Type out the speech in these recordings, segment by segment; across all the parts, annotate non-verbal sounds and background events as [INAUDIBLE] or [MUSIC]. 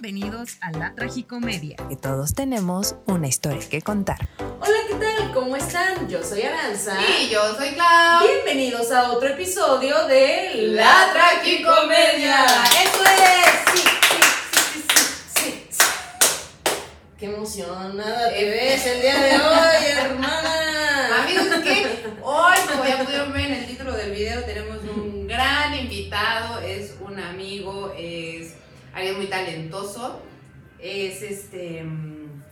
Bienvenidos a la tragicomedia. Que todos tenemos una historia que contar. Hola, ¿qué tal? ¿Cómo están? Yo soy Aranza. Y yo soy Clau. Bienvenidos a otro episodio de La Tragicomedia. ¡Eso es! Sí, sí, sí, sí, sí, sí. ¡Qué emocionada te ves el día de hoy, hermana! [LAUGHS] Amigos, que hoy, como ya pudieron ver en el título del video, tenemos un gran invitado. Es un amigo, es alguien muy talentoso. Es este. mm,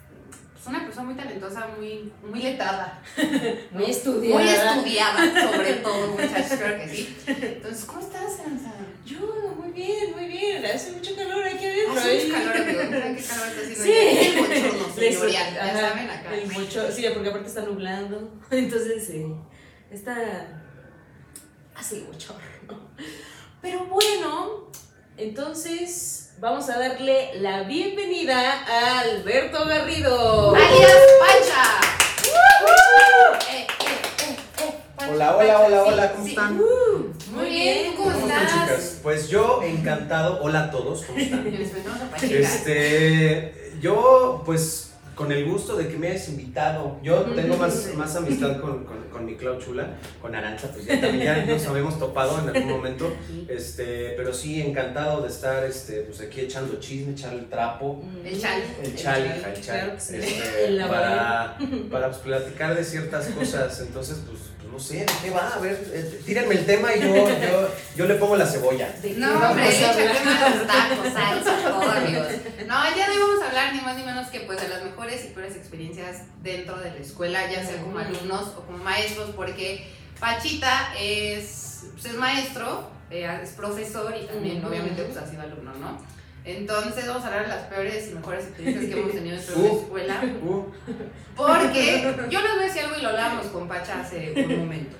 pues una persona muy talentosa, muy, muy letrada. [LAUGHS] Muy estudiada. Muy estudiada, sobre todo, muchachos, creo que sí. Entonces, ¿cómo estás, Aranza? Yo, muy bien, muy bien. Hace mucho calor aquí adentro. Hace ¿eh? mucho calor. ¿Saben qué calor está haciendo? Sí. El bochorno, [LAUGHS] señorial. Ya ajá, saben, acá. El bocho, sí, porque aparte está nublando. [LAUGHS] Entonces, sí. Está. Hace bochorno. Pero bueno, entonces vamos a darle la bienvenida a Alberto Garrido. alias Pancha. Eh, eh, eh, eh, Pancha, Hola, hola, Pancha, hola, sí, hola, ¿cómo sí. están? Uh, Muy bien, ¿tú cómo ¿Cómo están, chicas? Pues yo encantado. Hola a todos, ¿cómo están? Les a. Este, yo, pues, con el gusto de que me hayas invitado. Yo tengo más, más amistad con, con, con mi Clau Chula, con Aranza, pues ya también ya nos habíamos topado en algún momento. Este, pero sí, encantado de estar este, pues aquí echando chisme, echar el trapo. El chal. El chal, hija, el chal. que sí. este, [LAUGHS] El para, para pues, platicar de ciertas cosas. Entonces, pues, no sé, ¿de qué va? A ver, eh, tírenme el tema y yo, yo, yo le pongo la cebolla. ¿de No, hombre, hablar? más tacos, salsa, amigos. No, ya no vamos a hablar ni más ni menos que pues de las mejores y peores experiencias dentro de la escuela, ya sea como alumnos o como maestros, porque Pachita es, pues, es maestro, eh, es profesor y también obviamente pues ha sido alumno, ¿no? Entonces vamos a hablar de las peores y mejores experiencias que hemos tenido dentro de la [LAUGHS] Uh. escuela. Uh, Porque yo les voy a decir algo y lo hablábamos con Pacha hace un momento.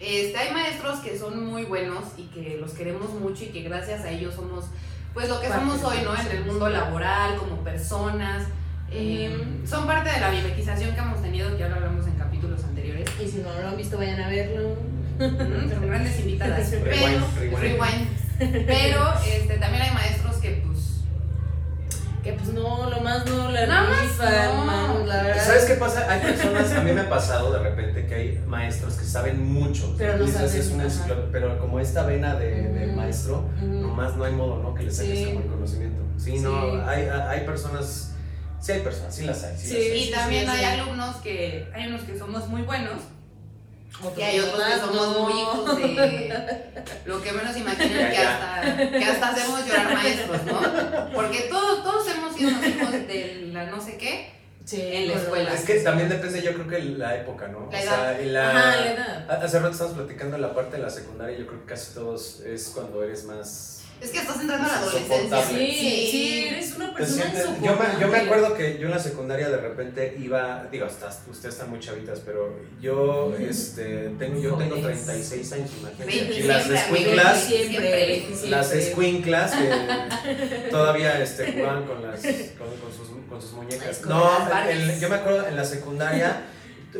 Este, hay maestros que son muy buenos y que los queremos mucho y que gracias a ellos somos pues lo que Parte somos hoy, ¿no? En el mundo laboral, como personas. Eh, Son parte de la mimetización que hemos tenido, que ya lo hablamos en capítulos anteriores. Y si no lo han visto, vayan a verlo. Mm, Son grandes invitadas. Pero, Rewind, rewind. rewind. Pero este, también hay maestros que pues Que pues no, lo más no la Nada más rifan, no. la verdad. ¿Sabes qué pasa? Hay personas, a mí me ha pasado de repente que hay maestros que saben mucho. Pero no saben, es una pero como esta vena de, de maestro, Ujú. nomás no hay modo, ¿no? Que le saques Sí. como el conocimiento. Sí, Sí. no, hay, hay personas, sí hay personas, sí las hay. Sí, Sí. las hay. Y sí, también sí, hay sí. alumnos que, hay unos que somos muy buenos y hay otros que somos no. muy hijos de lo que menos imaginan Ya, que hasta, que hasta hacemos llorar maestros, ¿no? Porque todos, todos hemos sido unos hijos de la no sé qué. Sí, en la escuela. Es que también depende, yo creo que la época, ¿no? La O sea, en la- Ajá, la edad. Hace rato estamos platicando de la parte de la secundaria, yo creo que casi todos es cuando eres más... Es que estás entrando a la adolescencia. Sí, sí, eres una persona sientes- yo, me, insoportable. yo me acuerdo que yo en la secundaria de repente iba, digo, estás, ustedes están muy chavitas, pero yo, este, tengo, yo tengo Jóvenes. 36 años, imagínate. Y las escuinclas, Siempre, Siempre. las escuinclas que [LAUGHS] todavía este, jugaban con, las, con, con sus, con sus muñecas. No, yo me acuerdo en la secundaria,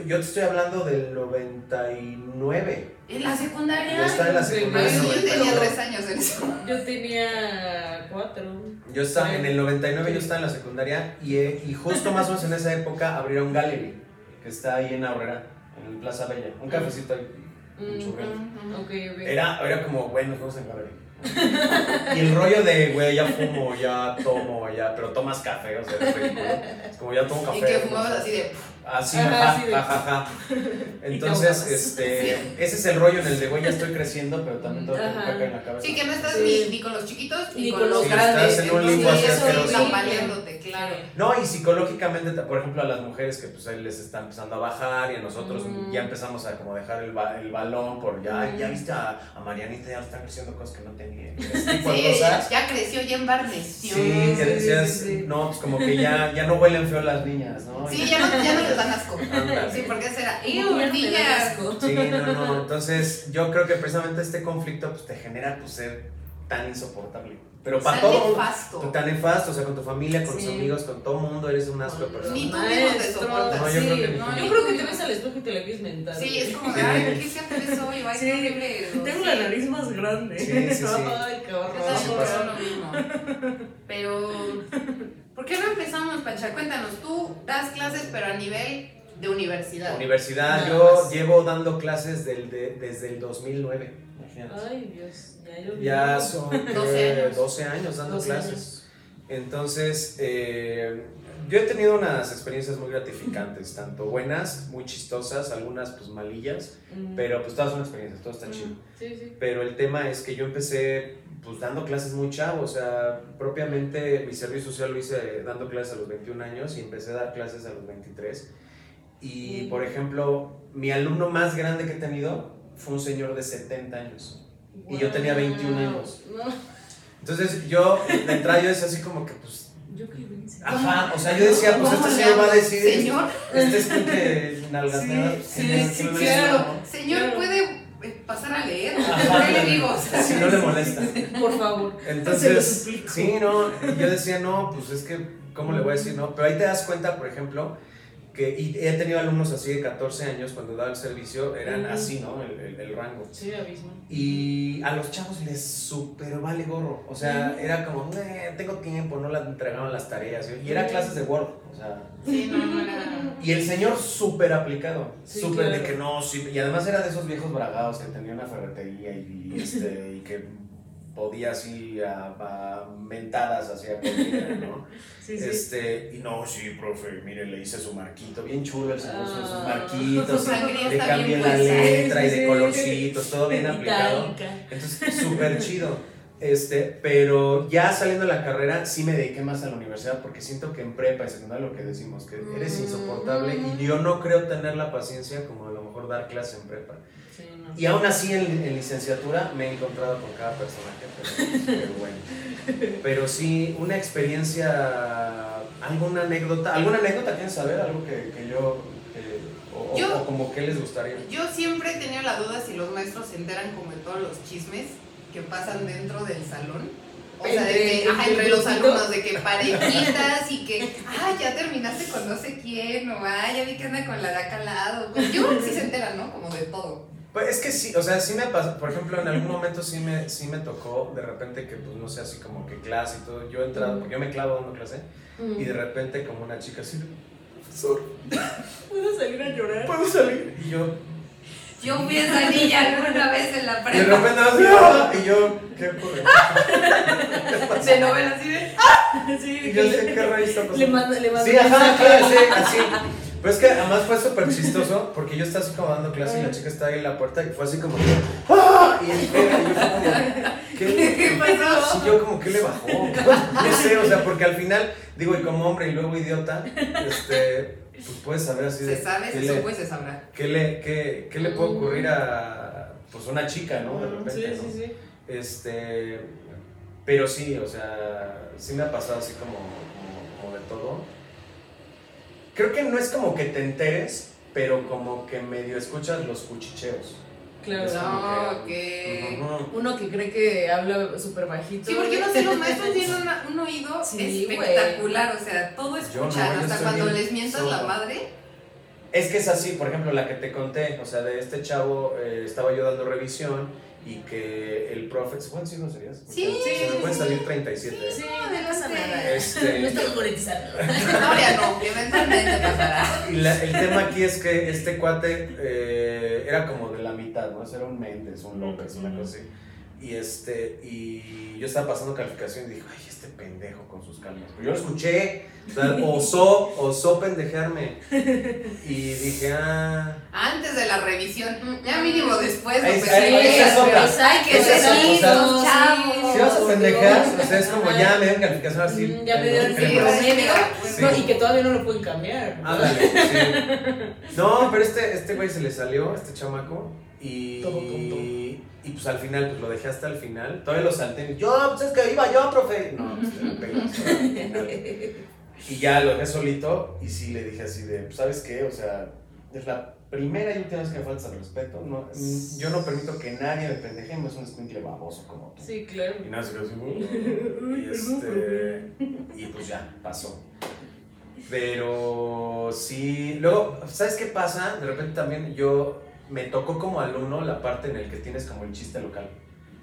yo te estoy hablando del 99. En la secundaria. Yo estaba en la secundaria. sí, Yo en tenía 99. tres años en eso. Yo tenía cuatro. Yo estaba en el 99, yo Sí. estaba en la secundaria y, eh, y justo más o menos en esa época abrieron Gallery, que está ahí en Aurrera, en el Plaza Bella. Un cafecito ahí, un churrero. Ok, ok. Era, era como, bueno, nos vamos en Gallery. Y el rollo de, güey, ya fumo, ya tomo, ya, pero tomas café, o sea, es ridículo. Es como ya tomo café. Y que fumabas así de. Así, Ajá, ajá, de- ajá, ajá. [LAUGHS] Entonces, este, ese es el rollo en el de, güey, ya estoy creciendo, pero también tengo Ajá. caca en la cabeza. Sí, que no estás Sí. ni, ni con los chiquitos ni, Ni con, con los grandes. estás en un limbo así asqueroso. claro. No, y psicológicamente, por ejemplo, a las mujeres que pues ahí les está empezando a bajar y a nosotros Mm. ya empezamos a como dejar el, ba- el balón por ya, Mm. ya viste a, a Marianita, ya están creciendo cosas que no tenía. [LAUGHS] Ese tipo de Sí, cosas. ya creció, ya embarneció. Sí, que sí, decías, sí, sí. no, pues como que ya, ya no huelen feo las niñas, ¿no? Sí, ya no, ya no [LAUGHS] dan asco. Sí, porque será. Como ¡Iu, que ya no te da niñas! asco. Sí, no, no. Entonces, yo creo que precisamente este conflicto pues, te genera pues, ser tan insoportable. Pero para Tan todo. nefasto. Tan nefasto, o sea, con tu familia, con tus Sí. amigos, con todo mundo, eres un asco de persona. Ni tú mismo te soportas. No, yo sí, creo que no, yo creo que te ves al espejo y te la quieres mentar. Sí, es como de, Sí. ay, ¿qué siempre soy? Ay, Sí. qué horrible. Tengo Sí. la nariz más grande. Sí, sí, sí. [LAUGHS] Ay, qué Yo horror. también sí creo pasa. lo mismo. Pero, ¿por qué no empezamos, Pancha? Cuéntanos, tú das clases, pero a nivel de universidad. Universidad, Nada yo más. llevo dando clases del- de- desde el 2009. imagínate. Ay, Dios, ya yo Ya son [LAUGHS] 12 eh, años. 12 años dando 12 clases. años. Entonces, eh, yo he tenido unas experiencias muy gratificantes, tanto buenas, muy chistosas, algunas pues malillas, Mm. pero pues todas son experiencias, todo está Mm, chido. Sí, sí. Pero el tema es que yo empecé pues dando clases muy chavo, o sea, propiamente mi servicio social lo hice dando clases a los 21 años y empecé a dar clases a los 23. Y Mm. por ejemplo, mi alumno más grande que he tenido fue un señor de 70 años. Y yo tenía 21 años. No, Entonces yo, de entrada yo decía así como que pues, yo qué hice. ajá, o sea, yo decía pues ¿Cómo este señor va a decir, Señor, este es que nalgas Sí, que que claro. señor. ¿puede eh, pasar a leer? Ajá. ¿Qué le digo? O [LAUGHS] sea, Si no le molesta. Por favor. Entonces, sí, no, yo decía, no, pues es que, ¿cómo le voy a decir, no? Pero ahí te das cuenta, por ejemplo, que y he tenido alumnos así de 14 años cuando daba el servicio, eran así, ¿no? El, el- el rango. Sí, abismo. Y a los chavos les super vale gorro. O sea, era como, "Eh, tengo tiempo, no las entregaban las tareas. Y era clases de Word. O sea, Sí, no, no era. y el señor súper aplicado. Sí, súper de claro. que no, sí. Y además era de esos viejos bragados que tenían una ferretería y, y, este, y que podía así a, a mentadas hacia cualquiera, ¿no? [LAUGHS] Sí, sí. Este, y no, sí, profe, mire, le hice su marquito, bien chulo el señor, sus- sus Ah. marquitos, Su sangría le cambié la puesta. letra y de colorcitos, todo bien [LAUGHS] aplicado. Entonces, súper chido. Este, pero ya saliendo de la carrera, sí me dediqué más a la universidad porque siento que en prepa y secundaria lo que decimos, que eres Mm. insoportable y yo no creo tener la paciencia como a lo mejor dar clase en prepa. Sí, no. Y aún así en, en licenciatura me he encontrado con cada personaje, pero, pero bueno. Pero sí, una experiencia, alguna anécdota, ¿alguna anécdota quieren saber? Algo que, que yo, que- o, o- Yo- o como que les gustaría. Yo siempre he tenido la duda si los maestros se enteran como de todos los chismes que pasan dentro del salón. O sea, de que, ajá, entre entre los alumnos, de que parejitas y que, ah, ya terminaste con no sé quién, o ah, ya vi que anda con la de acá al lado. Yo creo que sí se enteran, ¿no? Como de todo. Pues es que sí, o sea, sí me pasó, por ejemplo, en algún momento sí me, sí me tocó de repente que, pues, no sé, así como que clase y todo, yo he entrado, porque yo me clavo dando clase, y de repente como una chica así, profesor, [LAUGHS] ¿Puedo salir a llorar? ¿puedo salir? Y yo, Yo fui esa niña alguna vez en la y de prepa. repente así, ¡ah! y yo, ¿qué ocurre? [LAUGHS] De novela así de. [LAUGHS] Sí, Y yo sé qué raíz está pasando. Le mando, le mando Sí, ajá, claro, sí, así. Pues es que además fue súper chistoso porque yo estaba así como dando clase y la chica estaba ahí en la puerta y fue así como ¡Ah! Y, y yo fue como ¿qué, [LAUGHS] ¿Qué pasó? Sí, yo como que le bajó. No sé, o sea, porque al final, digo, y como hombre y luego idiota, este, pues puedes saber así de Se sabe, qué se y se sabrá. qué le, qué, qué le puede ocurrir a pues una chica, ¿no? De repente, Sí, ¿no? sí, sí. Este, pero sí, o sea, sí me ha pasado así como, como, como de todo. Creo que no es como que te enteres, pero como que medio escuchas los cuchicheos. Claro. No, que- ok. Ujú. Uno que cree que habla súper bajito. Sí, porque no sé, los maestros tienen una- un oído Sí, güey. espectacular, o sea, todo escuchan, no, hasta cuando bien les mientas la sordo. madre. Es que es así, por ejemplo, la que te conté, o sea, de este chavo, eh, estaba yo dando revisión y que el profe, ¿se pueden decir groserías? Porque Sí, se me sí, pueden sí. salir 37. Sí, ¿eh? no pasa nada. Este- [LAUGHS] No estoy monetizando. [LAUGHS] No, ya no, eventualmente pasará. Y la- el tema aquí es que este cuate eh, era como de la mitad, ¿no? Ese era un Méndez, un López, una cosa así. Y, este, y yo estaba pasando calificación y dije, ay, este pendejo con sus calmas. Pero yo lo escuché, o sea, [LAUGHS] osó, osó pendejearme. Y dije, ah... Antes de la revisión, ya mínimo después, no pues, otra. Hay que listos, chavos. Si vas a pendejear, o sea, es como ya me dieron calificación así. Mm, Ya me dieron. Sí. No, y que todavía no lo pueden cambiar. Ándale, sí. No, pero este, este güey se le salió, este chamaco, y, Todo tonto. y pues al final, pues lo dejé hasta el final. Todavía lo salté y yo, pues es que iba yo, profe. No, pues te al final. Y ya lo dejé solito y sí le dije así de, pues, ¿sabes qué? O sea, es la primera y última vez que me faltas al respeto. No, yo no permito que nadie me pendeje, no es un escuincle baboso como tú. Sí, claro. Y nada, se quedó así, [LAUGHS] y, este, y pues ya, pasó. Pero sí, luego, ¿sabes qué pasa? De repente también yo me tocó como alumno la parte en el que tienes como el chiste local.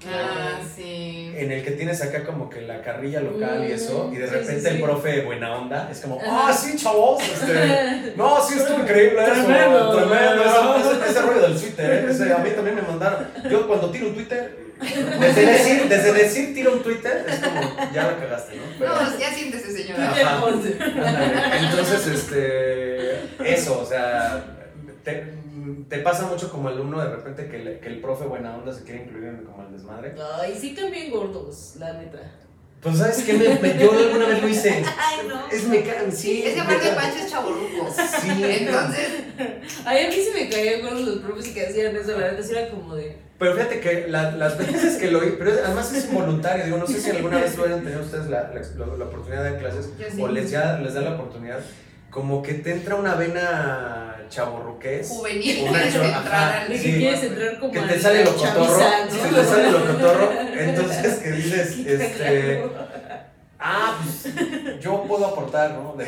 Ah, sí. En el que tienes acá como que la carrilla local y eso, y de Sí, repente sí, sí. el profe buena onda es como, ah, sí, chavos, este, no, sí, estuvo increíble eso, Tremendo. tremendo, ese, ese- ese rollo del Twitter, ¿eh? Ese, a mí también me mandaron, yo cuando tiro un Twitter, desde decir, desde decir tiro un Twitter, es como, ya la cagaste, ¿no? Pero- No, ya siéntese, señora. Ajá. Entonces, este, eso, o sea, te, te pasa mucho como alumno de repente que, le- que el profe buena onda se quiere incluir en como el desmadre. Ay, sí también gordos, la neta. Pues, ¿sabes qué? Me, me- yo alguna vez lo hice. [LAUGHS] Ay, no. Es me ca- sí. Es que aparte Pancho es chaborruco. Sí, [LAUGHS] Entonces, [LAUGHS] Ay, a mí sí me caían gordos los profes que hacían eso, la neta, sí era como de. Pero fíjate que la- las veces que lo hice, pero además es involuntario, digo, no sé si alguna vez lo hayan tenido ustedes la, la, la- la oportunidad de dar clases sí. o les, ya, les da la oportunidad, como que te entra una vena chaborruqués. juvenil, Una entrar que Sí. quieres entrar como que te sale lo cotorro, que te sale lo cotorro, entonces que dices, este, ah, pues yo puedo aportar, ¿no? De,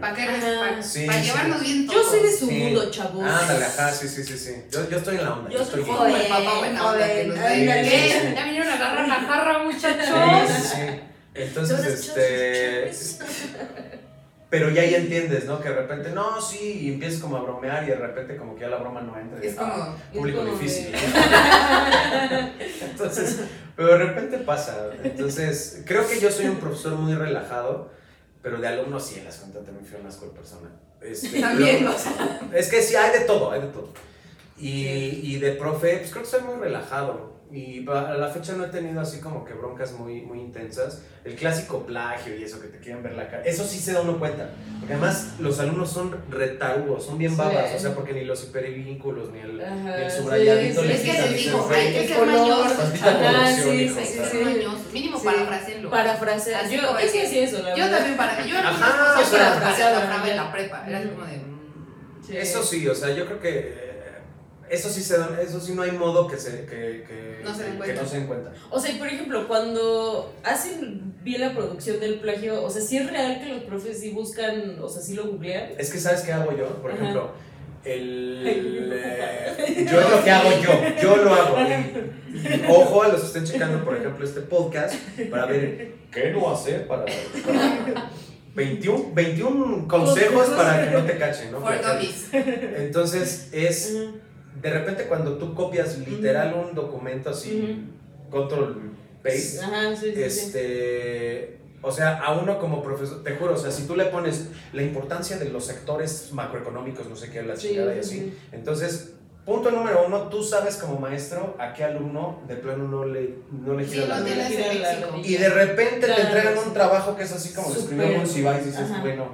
Para que Ajá. para Sí, llevarnos sí. bien Yo todos. soy de su Sí. mundo, chavos. ándale, ajá, sí, sí, sí, sí, yo, yo estoy en la onda, yo, Yo estoy soy bien. Como el papá buena onda que nos ve. Sí, sí, sí. Ya vinieron a agarrar la jarra, Sí, muchachos. sí, sí. Entonces, Todas este. [LAUGHS] Pero ya ahí entiendes, ¿no? Que de repente, no, sí, y empiezas como a bromear y de repente como que ya la broma no entra. Es ah, como. público como difícil. de- [LAUGHS] Entonces, pero de repente pasa. Entonces, creo que yo soy un profesor muy relajado, pero de alumnos sí, en las cuentas también fui una de persona. Este, [LAUGHS] También, pero- o sea. es que sí, hay de todo, hay de todo. Y, y de profe, pues creo que soy muy relajado. Y a la fecha no he tenido así como que broncas muy, muy intensas. El clásico plagio y eso que te quieren ver la cara. Eso sí se da uno cuenta. Porque además los alumnos son retarugos, son bien Sí. babas. O sea, porque ni los hipervínculos, ni el, Ajá, ni el sí, subrayadito sí, le Es que quitan, se dijo, "Güey, hay que el ser mañosos. Ajá, sí, sí, ser mañosos. Mínimo Sí. parafrasearlo. Parafrasear. Yo, es que sí, eso, la Yo también para. Yo o sea, parafraseaba parafraseaba, en la prepa. Era como de. mm, Sí. Eso sí, o sea, yo creo que eh, eso sí se da, eso sí no hay modo que se que, que, No se den que cuenta. no se den cuenta. O sea, y por ejemplo, cuando hacen bien la producción del plagio, o sea, sí es real que los profes sí buscan, o sea, sí lo googlean. Es que sabes qué hago yo, por Ajá. ejemplo, el [LAUGHS] eh, yo es lo que hago yo, yo lo hago. Y, ojo a los que estén checando, por ejemplo, este podcast para ver qué no hacer para, para 21, 21 consejos para que no te cachen, ¿no? Entonces es. De repente cuando tú copias literal un documento así, control paste, Ajá, sí, sí, sí. este, o sea, a uno como profesor, te juro, o sea, si tú le pones la importancia de los sectores macroeconómicos, no sé qué, la Sí, chingada y sí, así, entonces, punto número uno, tú sabes como maestro a qué alumno de plano no le, no le Sí, gira la no Gira. Y de repente Claro, te entregan sí. un trabajo que es así como lo escribió Súper. Monsiváis y dices, bueno,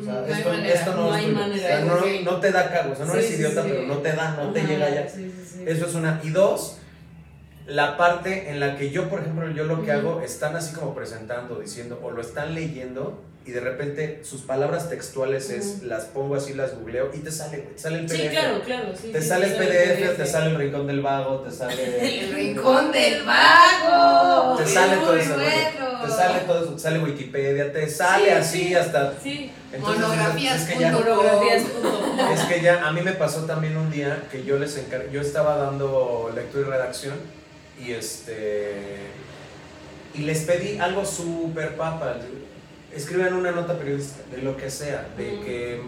o sea, No esto, manera, esto no, no es manera, O sea, no, sí. no te da cargo, o sea, no Sí, eres idiota, sí. pero no te da, no te llega sí. Eso es una. Y dos, la parte en la que yo, por ejemplo, yo lo que hago, están así como presentando, diciendo, o lo están leyendo, y de repente sus palabras textuales es, las pongo así, las googleo, y te sale, te sale el PDF. Sí, claro, claro. Sí, Te sí, sale el PDF, te sale el rincón del vago, te sale. [LAUGHS] El rincón del vago. Te sale todo eso, bueno. Te sale todo eso, te sale Wikipedia, te sale Sí, así sí. hasta. Sí, Entonces, Monografías es que ya. monografías. [LAUGHS] Es que ya, a mí me pasó también un día que yo les encar... yo estaba dando lectura y redacción y este y les pedí algo súper papa, escriban una nota periodística de lo que sea, de que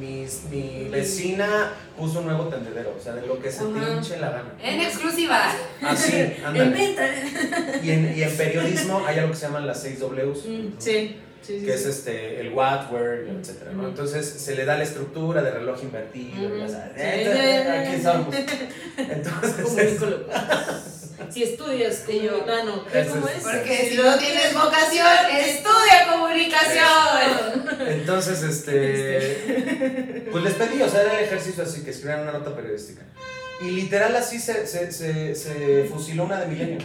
mis- mi vecina puso un nuevo tendedero, o sea, de lo que se te Ajá. hinche la gana. En exclusiva. Así, [LAUGHS] En venta. Y en, y en periodismo hay algo que se llaman las 6 Ws. Mm, Sí, sí, sí. que es este, el what, where, etcétera, ¿no? Entonces se le da la estructura de reloj invertido, estamos. [LAUGHS] Entonces. Si estudias comunicano, ¿qué Ese cómo es- es? Porque si no tienes vocación, estudia comunicación. entonces, este, pues les pedí, o sea, era el ejercicio así, que escribieran una nota periodística. Y literal así se, se, se, se fusiló una de Milenio.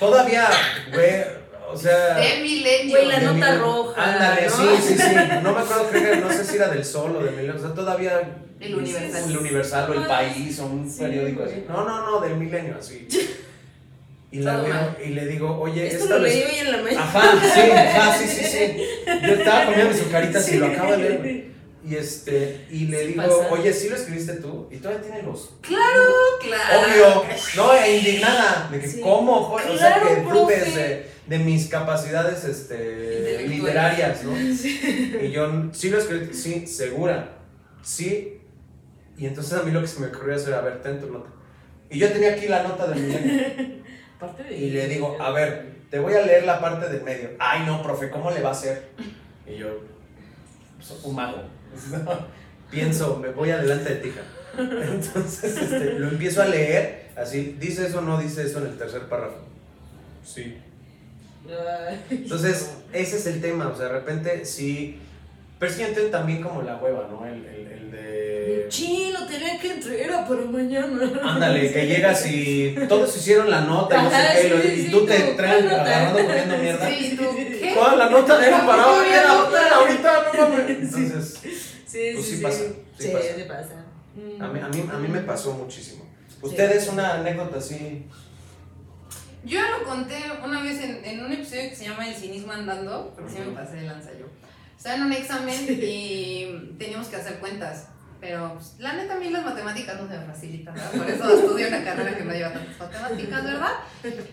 Todavía, güey, o sea... De milenio. Güey, la de nota Milenio. roja, Ándale, ¿no? sí, sí, sí. No me acuerdo, creo que no sé si era del Sol o de Milenio. O sea, todavía. El Universal. El Universal o el Ah, País o un sí, periódico así. No, no, no, del Milenio, así. Y, la veo y le digo, oye, Esto esta lo leí hoy en la mañana. Ajá, sí, ajá, sí, sí, sí. Yo estaba comiendo mis carita y lo acabo de leer. [LAUGHS] Y este, y le Sí digo, pasa. oye, ¿sí lo escribiste tú? Y todavía tiene los. Claro, claro. Obvio. No, e indignada. De que, Sí. ¿cómo? o sea, que dudes de, de mis capacidades este, literarias, ¿no? Y yo, sí lo escribí, sí, segura. Sí. Y entonces a mí lo que se me ocurrió es, a ver, ten tu nota. Y yo tenía aquí la nota del milenio. [LAUGHS] Parte de Y le digo, a ver, te voy a leer la parte del medio. Ay, no, profe, ¿cómo le va a hacer? Y yo, soy un mago. [LAUGHS] Pienso, me voy adelante de tija. [LAUGHS] Entonces este, lo empiezo a leer, así, dice eso o no dice eso en el tercer párrafo. Sí. Entonces, ese es el tema, o sea, de repente sí. Pero también como la hueva, ¿no? El, el, el de. Chino, tenía que entregar para mañana. Ándale, que llegas y todos hicieron la nota y no sé qué, y lo- sí, y sí, tú te traes agarrando [LAUGHS] comiendo mierda. Sí, ¿tú qué? Toda la nota era para ¿Cómo hoy, era ahorita, no mames. Entonces, Sí, Pues sí, sí pasa, sí Sí, pasa. sí pasa. Mm. a mí, a, mí, a mí me pasó muchísimo. Ustedes una anécdota así. Yo ya lo conté una vez en, en un episodio que se llama El cinismo andando, porque sí me pasé de lanza yo. Estaba en un examen y teníamos que hacer cuentas, pero pues, la neta a mí las matemáticas no se me facilitan, ¿verdad? Por eso estudio una carrera que no lleva tantas matemáticas, ¿verdad?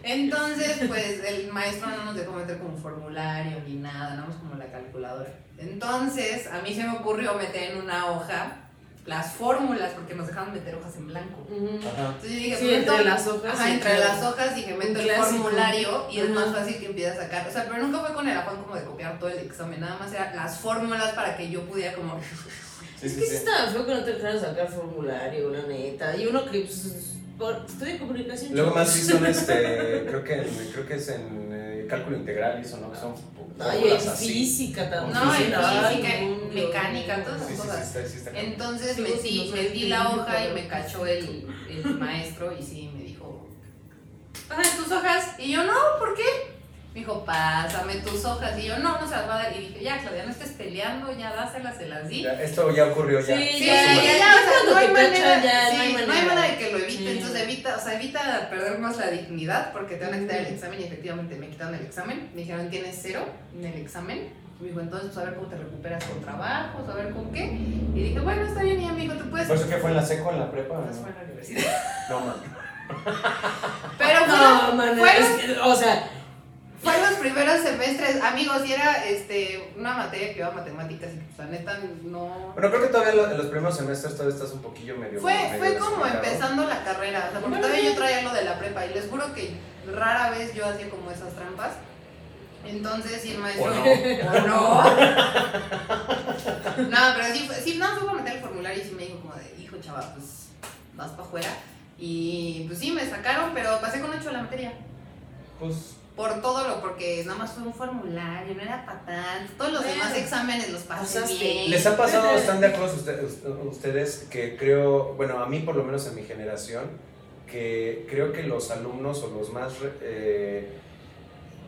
Entonces, pues el maestro no nos dejó meter como formulario ni nada, nada más como la calculadora. Entonces, a mí se me ocurrió meter en una hoja las fórmulas, porque nos dejaban meter hojas en blanco. Ajá. Entonces yo dije, Sí, pues, entre meto- las hojas, Ajá, entre claro. las hojas dije, meto Un el formulario y es más fácil que empiece a sacar. O sea, pero nunca fue con el afán como de copiar todo el examen, nada más era las fórmulas para que yo pudiera como... Sí, Es que sí estaba feo que no te dejaran sacar formulario, la neta. Y uno que pues, por, estudia comunicación. Luego más sí son este, [LAUGHS] creo que, creo que es en eh, cálculo integral y eso, ¿no? Que son Ay, así. física también. No, en física, en mecánica, todas Sí, esas sí, sí, cosas. está, sí está cabrón. Entonces Sí, metí, la hoja y me cachó el, el maestro y sí me dijo, pásame tus hojas. Y yo, no, ¿por qué? Me dijo, pásame tus hojas. Y yo, no, no se las va a dar. Y dije, ya, Claudia, no estés peleando, ya dáselas, se las di. Ya, esto ya ocurrió ya. Sí, Sí, ya, ya, ya, ya, ya o sea, cuando no hay manera, ya, sí, no hay no hay manera. de que lo evite, Sí. entonces evita, o sea, evita perder más la dignidad porque te van a quitar el examen y efectivamente me quitaron el examen, me dijeron tienes cero en el examen, me dijo entonces pues a ver cómo te recuperas con trabajos, a ver con qué, y dije bueno está bien y dijo tú puedes, ¿Por eso que fue en la seco, en la prepa? Pues no? fue en la universidad, No, man. pero No, bueno, man, fueron, es que, o sea, fue en los primeros semestres, amigos, y era este, una materia que iba a matemáticas y pues la neta no... Bueno, creo que todavía lo- en los primeros semestres todavía estás un poquillo medio. Fue, medio fue como empezando la carrera, o sea, porque todavía yo traía lo de la prepa y les juro que rara vez yo hacía como esas trampas. Entonces, sí, el maestro. ¿O no? ¿O no? [LAUGHS] no, pero sí, fue- sí, no, fue para meter el formulario y sí me dijo como de, hijo chaval, pues vas para afuera. Y pues sí, me sacaron, pero pasé con 8 la materia. Pues, Por todo lo, porque nada más fue un formulario, no era para tanto. Todos los Bueno, demás exámenes los pasé bien. ¿les ha pasado, están de acuerdo ustedes, ustedes que creo, bueno, a mí por lo menos en mi generación, que creo que los alumnos o los más. eh,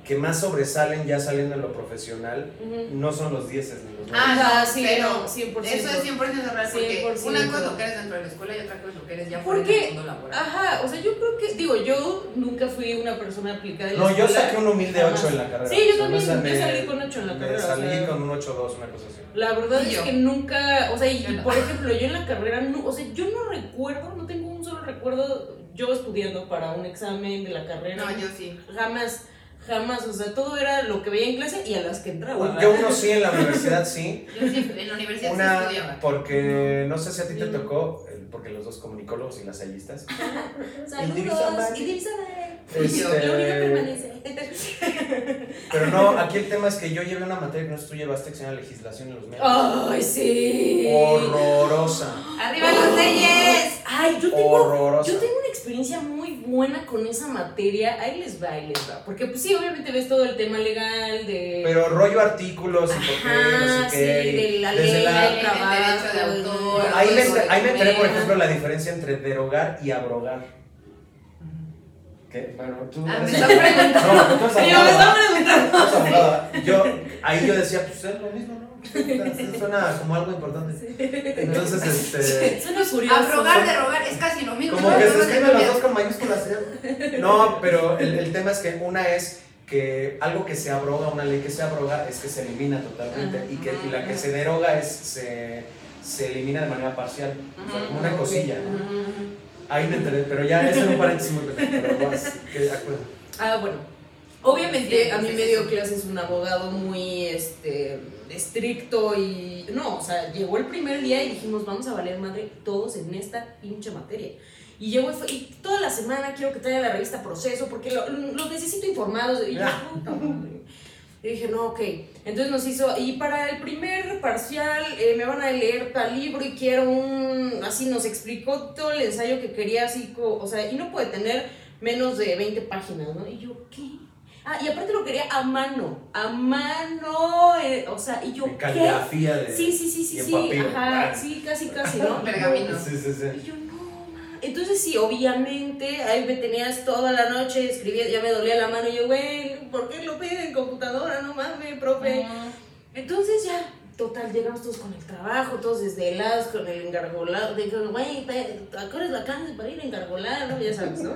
que más sobresalen ya saliendo en lo profesional no son los 10 ni los 9. Ah, no, Ajá, sí, pero no, 100%. Eso es 100% real, porque 100%. una cosa es lo que eres dentro de la escuela y otra cosa es lo que eres ya fuera Porque- del mundo laboral. Ajá, o sea, yo creo que, digo, yo nunca fui una persona aplicada en la No, yo escuela. saqué un humilde Jamás. 8 en la carrera. Sí, yo O sea, también, me- yo salí con 8 en la me carrera. o Salí sea, con un 8-2, una cosa así. La verdad es yo. que nunca, o sea, y, Yo no. por ejemplo, yo en la carrera, no, o sea, yo no recuerdo, no tengo un solo recuerdo yo estudiando para un examen de la carrera. No, yo sí. Jamás, jamás, o sea, todo era lo que veía en clase y a las que entraba. Yo uno sí, en la universidad sí. [LAUGHS] Yo sí, en la universidad sí estudiaba. porque no sé si a ti te tocó, eh, porque los dos comunicólogos y las hallistas. [LAUGHS] Saludos, indivisable. Este, La única permanece. [LAUGHS] Pero no, aquí el tema es que yo llevé una materia que no tú llevaste que se llama legislación en los medios. Ay, sí. Horrorosa. ¡Arriba las leyes! Ay, yo tengo, Horrorosa. yo tengo una experiencia muy buena con esa materia. Ahí les va, ahí les va. Porque, pues sí, obviamente ves todo el tema legal de. Pero rollo artículos y por qué, no sé qué. sí, y de la ley, del trabajo, derecho de autor, Ahí me, ahí me enteré, por ejemplo, la diferencia entre derogar y abrogar. ¿Qué? Bueno, tú. Ah, me eres- está preguntando. No, tú eres Yo me estaba preguntando. Yo, ahí yo decía, pues es lo mismo, ¿no? Suena como algo importante. Entonces, este. [LAUGHS] Suena furioso. Abrogar, derogar, es casi lo mismo. Como que se escriben las cambia. dos con mayúsculas. ¿eh? [LAUGHS] No, pero el, el tema es que una es que algo que se abroga, una ley que se abroga es que se elimina totalmente Ajá. y que y la que se deroga es se, se elimina de manera parcial, o sea, como una cosilla. ¿no? Ujú. Ahí me enteré, pero ya eso es un paréntesis muy pequeño, pero vas, que de acuerdo. Ah, bueno. Obviamente Sí, a mí sí, me dio sí. clases un abogado muy este estricto y no, o sea, llegó el primer día y dijimos, vamos a valer madre todos en esta pinche materia. Y llegó y, fue, y toda la semana quiero que traiga la revista Proceso porque lo- los necesito informados. Y yo, Ah. puta [LAUGHS] madre. Y dije, no, ok. Entonces nos hizo, y para el primer parcial eh, me van a leer tal libro y quiero un, así nos explicó todo el ensayo que quería, así, co- o sea, y no puede tener menos de 20 páginas, ¿no? Y yo, ¿qué? Ah, y aparte lo quería a mano, a mano, eh, o sea, y yo, En ¿qué? caligrafía de. Sí, sí, sí, sí, sí, ajá, Ah. sí, casi, casi, ¿no? [LAUGHS] Pergamino. Sí, sí, sí. Y yo. Entonces, sí, obviamente, ahí me tenías toda la noche escribiendo, ya me dolía la mano. Y yo, güey, ¿por qué lo piden en computadora? No mames, profe. Entonces, ya, total, llegamos todos con el trabajo, todos desvelados, con el engargolado. De que, güey, ¿a qué hora es la cárcel para ir a engargolar? ¿no? Ya sabes, ¿no?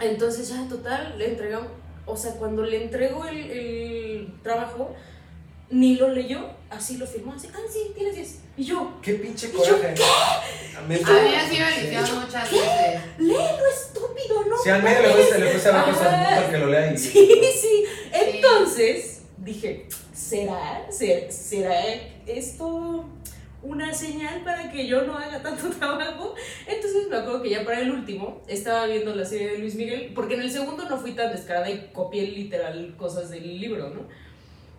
Entonces, ya, total, le entregamos. O sea, cuando le entregó el, el trabajo, ni lo leyó, así lo firmó, así, ah, sí, tienes 10. Y yo, Qué pinche ¿Y yo coraje. A mí A mí así me limpiado muchas veces. léelo, estúpido, ¿no? Si al medio le gusta, le gusta ver cosas para que lo lea y. Sí, sí. Entonces dije, ¿será, ser- será esto una señal para que yo no haga tanto [LAUGHS] trabajo? Entonces me acuerdo que ya para el último estaba viendo la serie de Luis Miguel, porque en el segundo no fui tan descarada y copié literal cosas del libro, ¿no?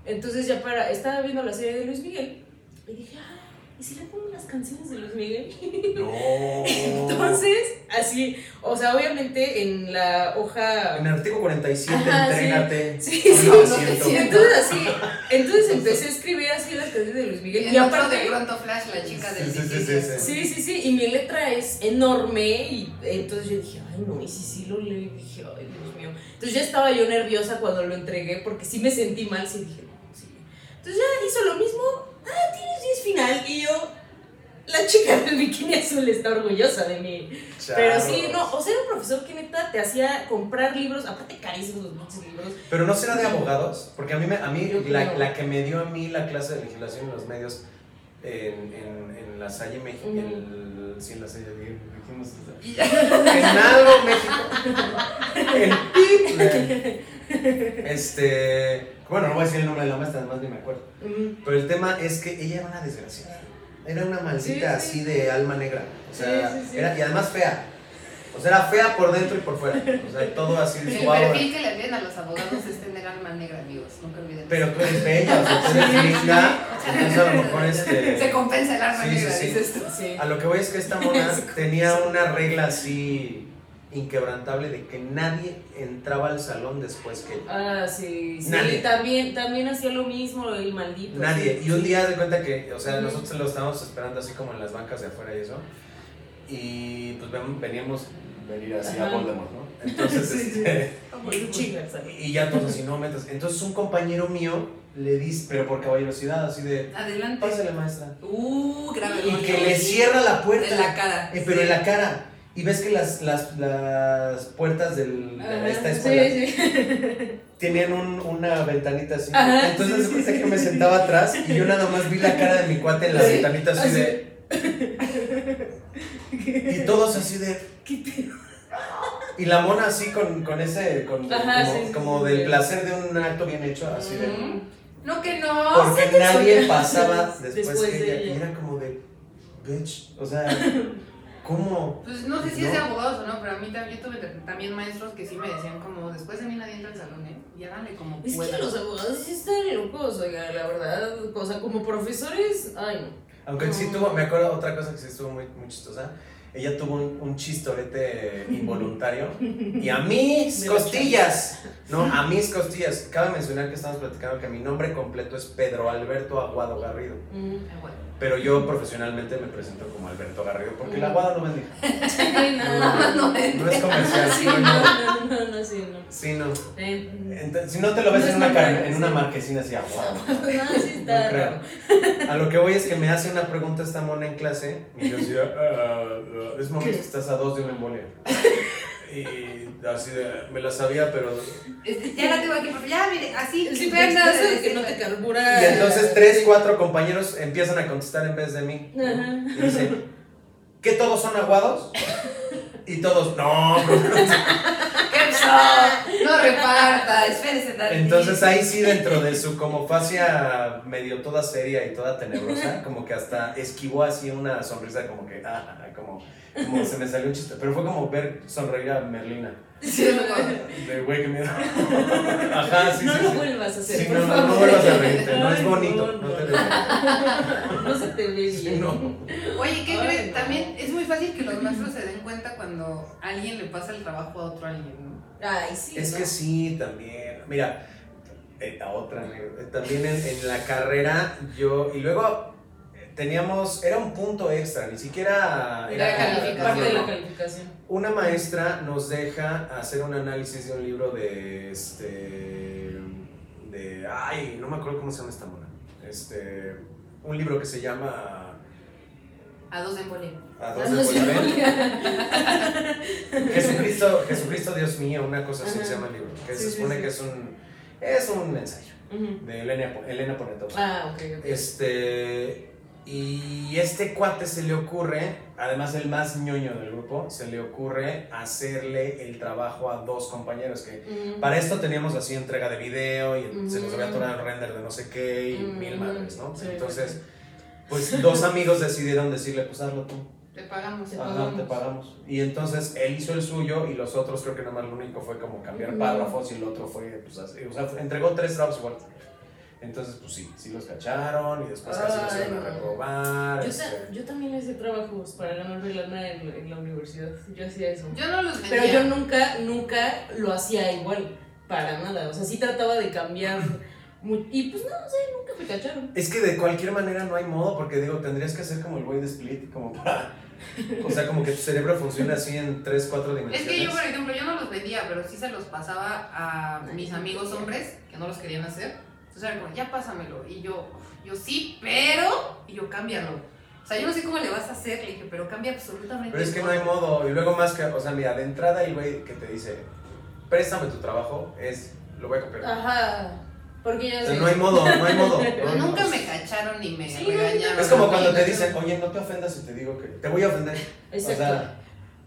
Entonces ya para, estaba viendo la serie de Luis Miguel y dije, ah, ¿y si le pongo las canciones de Luis Miguel? No. [LAUGHS] Entonces, así, o sea, obviamente en la hoja... En el artículo 47, Ajá, sí. entrégate. Sí, sí, no. Y entonces así, entonces empecé a escribir así las canciones de Luis Miguel. Y Y aparte, de pronto Flash, la chica del Sí, sí, sí, sí, sí, sí, sí, y mi letra es enorme y entonces yo dije, ay no, y si sí lo leo, y dije, ay Dios mío. Entonces ya estaba yo nerviosa cuando lo entregué porque sí me sentí mal, sí dije, no, sí. Entonces ya hizo lo mismo, ah, tienes 10 final, y yo, la chica del bikini azul está orgullosa de mí. Pero sí, no, o sea, era un profesor que neta te hacía comprar libros, aparte carísimos los pinches libros. Pero no será de abogados, porque a mí, me, a mí la, la que me dio a mí la clase de legislación en los medios en, en, en la Salle México, Ujú. el, sí, en la Salle, dijimos, en algo México, [LAUGHS] el PIB, este, bueno, no voy a decir el nombre de la maestra, además ni me acuerdo, pero el tema es que ella era una desgraciada, era una maldita Sí, sí. así de alma negra, o sea, Sí, sí, sí. Era, y además fea, o sea, era fea por dentro y por fuera, o sea, todo así de El perfil que le piden a los abogados es tener alma negra, amigos. Nunca olviden. Pero tú eres bella, o sea, tú eres Sí, linda, entonces a lo mejor este... Se compensa el alma Sí, sí, negra, sí. dices tú. Sí. A lo que voy es que esta [LAUGHS] mona tenía una regla así inquebrantable de que nadie entraba al salón después que. Ah, sí, sí. Nadie. También, también hacía lo mismo el maldito. Nadie. sí. Y un día de cuenta que, o sea, nosotros lo estábamos esperando así como en las bancas de afuera y eso. Y pues ven- veníamos venir así a Ajá. Voldemort, ¿no? [LAUGHS] Entonces, Sí, sí. este, ¿sabes? y ya todos así, no metas. Entonces un compañero mío le dice, pero por caballerosidad, así de, Adelante. pásale maestra. Uh, grave. Y que le cierra la puerta. En la cara. Eh, pero Sí. en la cara. Y ves que las, las, las puertas del, de esta escuela Sí, sí. [LAUGHS] tenían un- una ventanita así. Ajá, Entonces sí, sí. que me sentaba atrás y yo nada más vi la cara de mi cuate en la ventanita así así. de. Y todos así de. [LAUGHS] Y la mona así con, con ese. Con, Ajá, como como del placer de un acto bien hecho, así de. No que no. Porque nadie pasaba [LAUGHS] después, Después que de ella. ella. Y era como de. Bitch. O sea, ¿cómo? Pues no sé si No. es de abogados o no, pero a mí también, yo tuve también maestros que sí me decían como, después de mí nadie entra al salón, ¿eh? Y háganle como Es que los abogados sí están locos, oiga, la verdad. O sea, como profesores, ay no. Aunque sí tuvo, me acuerdo otra cosa que sí estuvo muy, muy chistosa. Ella tuvo un, un chistorete [LAUGHS] involuntario. Y a [LAUGHS] mis costillas. No, [LAUGHS] a mis costillas. Cabe mencionar que estamos platicando que mi nombre completo es Pedro Alberto Aguado Garrido. Mm. Bueno. Pero yo profesionalmente me presento como Alberto Garrido porque la Mm. Aguada no vende. [LAUGHS] Ay, no. No, No es comercial. Sí, Sí, no, no. no, no, no, sí, no. Sí, no. Eh, Entonces, si no te lo ves No en una, en sí. una marquesina así, Aguado. no, sí está No creo. A lo que voy es que me hace una pregunta esta mona en clase y yo decía, "Ah, ah, es momento que estás a dos de una embolia. [LAUGHS] Y así de, me la sabía, pero... Este, ya la tengo aquí, pero ya, mire, así. Sí, pero de que no te carbura. Y entonces tres, cuatro compañeros empiezan a contestar en vez de mí. Y dicen, ¿qué todos son aguados? Y todos, no, no, no". [LAUGHS] ¿Qué pasó? No [LAUGHS] reparta, espérese tantito. Entonces ahí sí dentro de su como fascia medio toda seria y toda tenebrosa, como que hasta esquivó así una sonrisa como que, ah, como, como se me salió un chiste, pero fue como ver sonreír a Merlina. Sí, no. De güey que miedo. Ajá, sí, no sí. lo sí. vuelvas a hacer. Sí, por no, no, favor. no vuelvas a reírte, no es bonito, No, no no, te no. [LAUGHS] No se te ve bien. Sí, no. Oye, ¿qué Ay, crees? no. También es muy fácil que los maestros se den cuenta cuando alguien le pasa el trabajo a otro alguien, ¿no? Ay, sí. Es ¿no? que sí, también. Mira, eh, a otra. Eh, también en, en la carrera yo, y luego eh, teníamos, era un punto extra, ni siquiera Era era calificación. Parte de la calificación. Una maestra nos deja hacer un análisis de un libro de este de ay, no me acuerdo cómo se llama esta mona. Este un libro que se llama A dos en bolero. A dos de Poliamén. Jesucristo, Jesucristo Dios mío, una cosa así Ajá. se llama el libro, que Sí, se supone sí. que es un es un ensayo de Elena, Elena Poniatowska. Ah, ok, ok. Este y este cuate se le ocurre, además el más ñoño del grupo, se le ocurre hacerle el trabajo a dos compañeros que para esto teníamos así entrega de video y se nos había atorado el render de no sé qué y mil madres, ¿no? Sí, Entonces, pues dos amigos decidieron decirle, pues hazlo tú. Te pagamos. Te Ajá, pagamos. te pagamos. Y entonces él hizo el suyo y los otros creo que nada más lo único fue como cambiar párrafos y el otro fue, pues así, o sea, fue- entregó tres trabajos igual. Entonces, pues sí, sí los cacharon y después casi los iban a no. reprobar. Yo, este. yo también hice trabajos para ganarme lana en, en la universidad. Yo hacía eso. Yo no los vendía. Pero yo nunca, nunca lo hacía igual. Para nada. O sea, sí trataba de cambiar. Y pues no, o sea, nunca me cacharon. Es que de cualquier manera no hay modo, porque digo, tendrías que hacer como el güey de Split, como para. O sea, como que tu cerebro funcione así en 3, 4 Es dimensiones. que yo, por ejemplo, yo no los vendía, pero sí se los pasaba a mis amigos hombres que no los querían hacer. Entonces era como, ya pásamelo. Y yo, yo sí, pero. Y yo, cámbialo. O sea, yo no sé cómo le vas a hacer. Le dije, pero cambia absolutamente Pero es que no todo". hay modo. Y luego más que, o sea, mira, de entrada el güey que te dice, préstame tu trabajo, es, lo voy a copiar. Ajá. Porque ya O sea, sé. no hay modo, no hay modo. Pero [LAUGHS] No hay nunca modo. me cacharon ni me Sí, regañaron. Es como cuando te dicen, oye, no te ofendas si te digo que te voy a ofender. Exacto. O sea,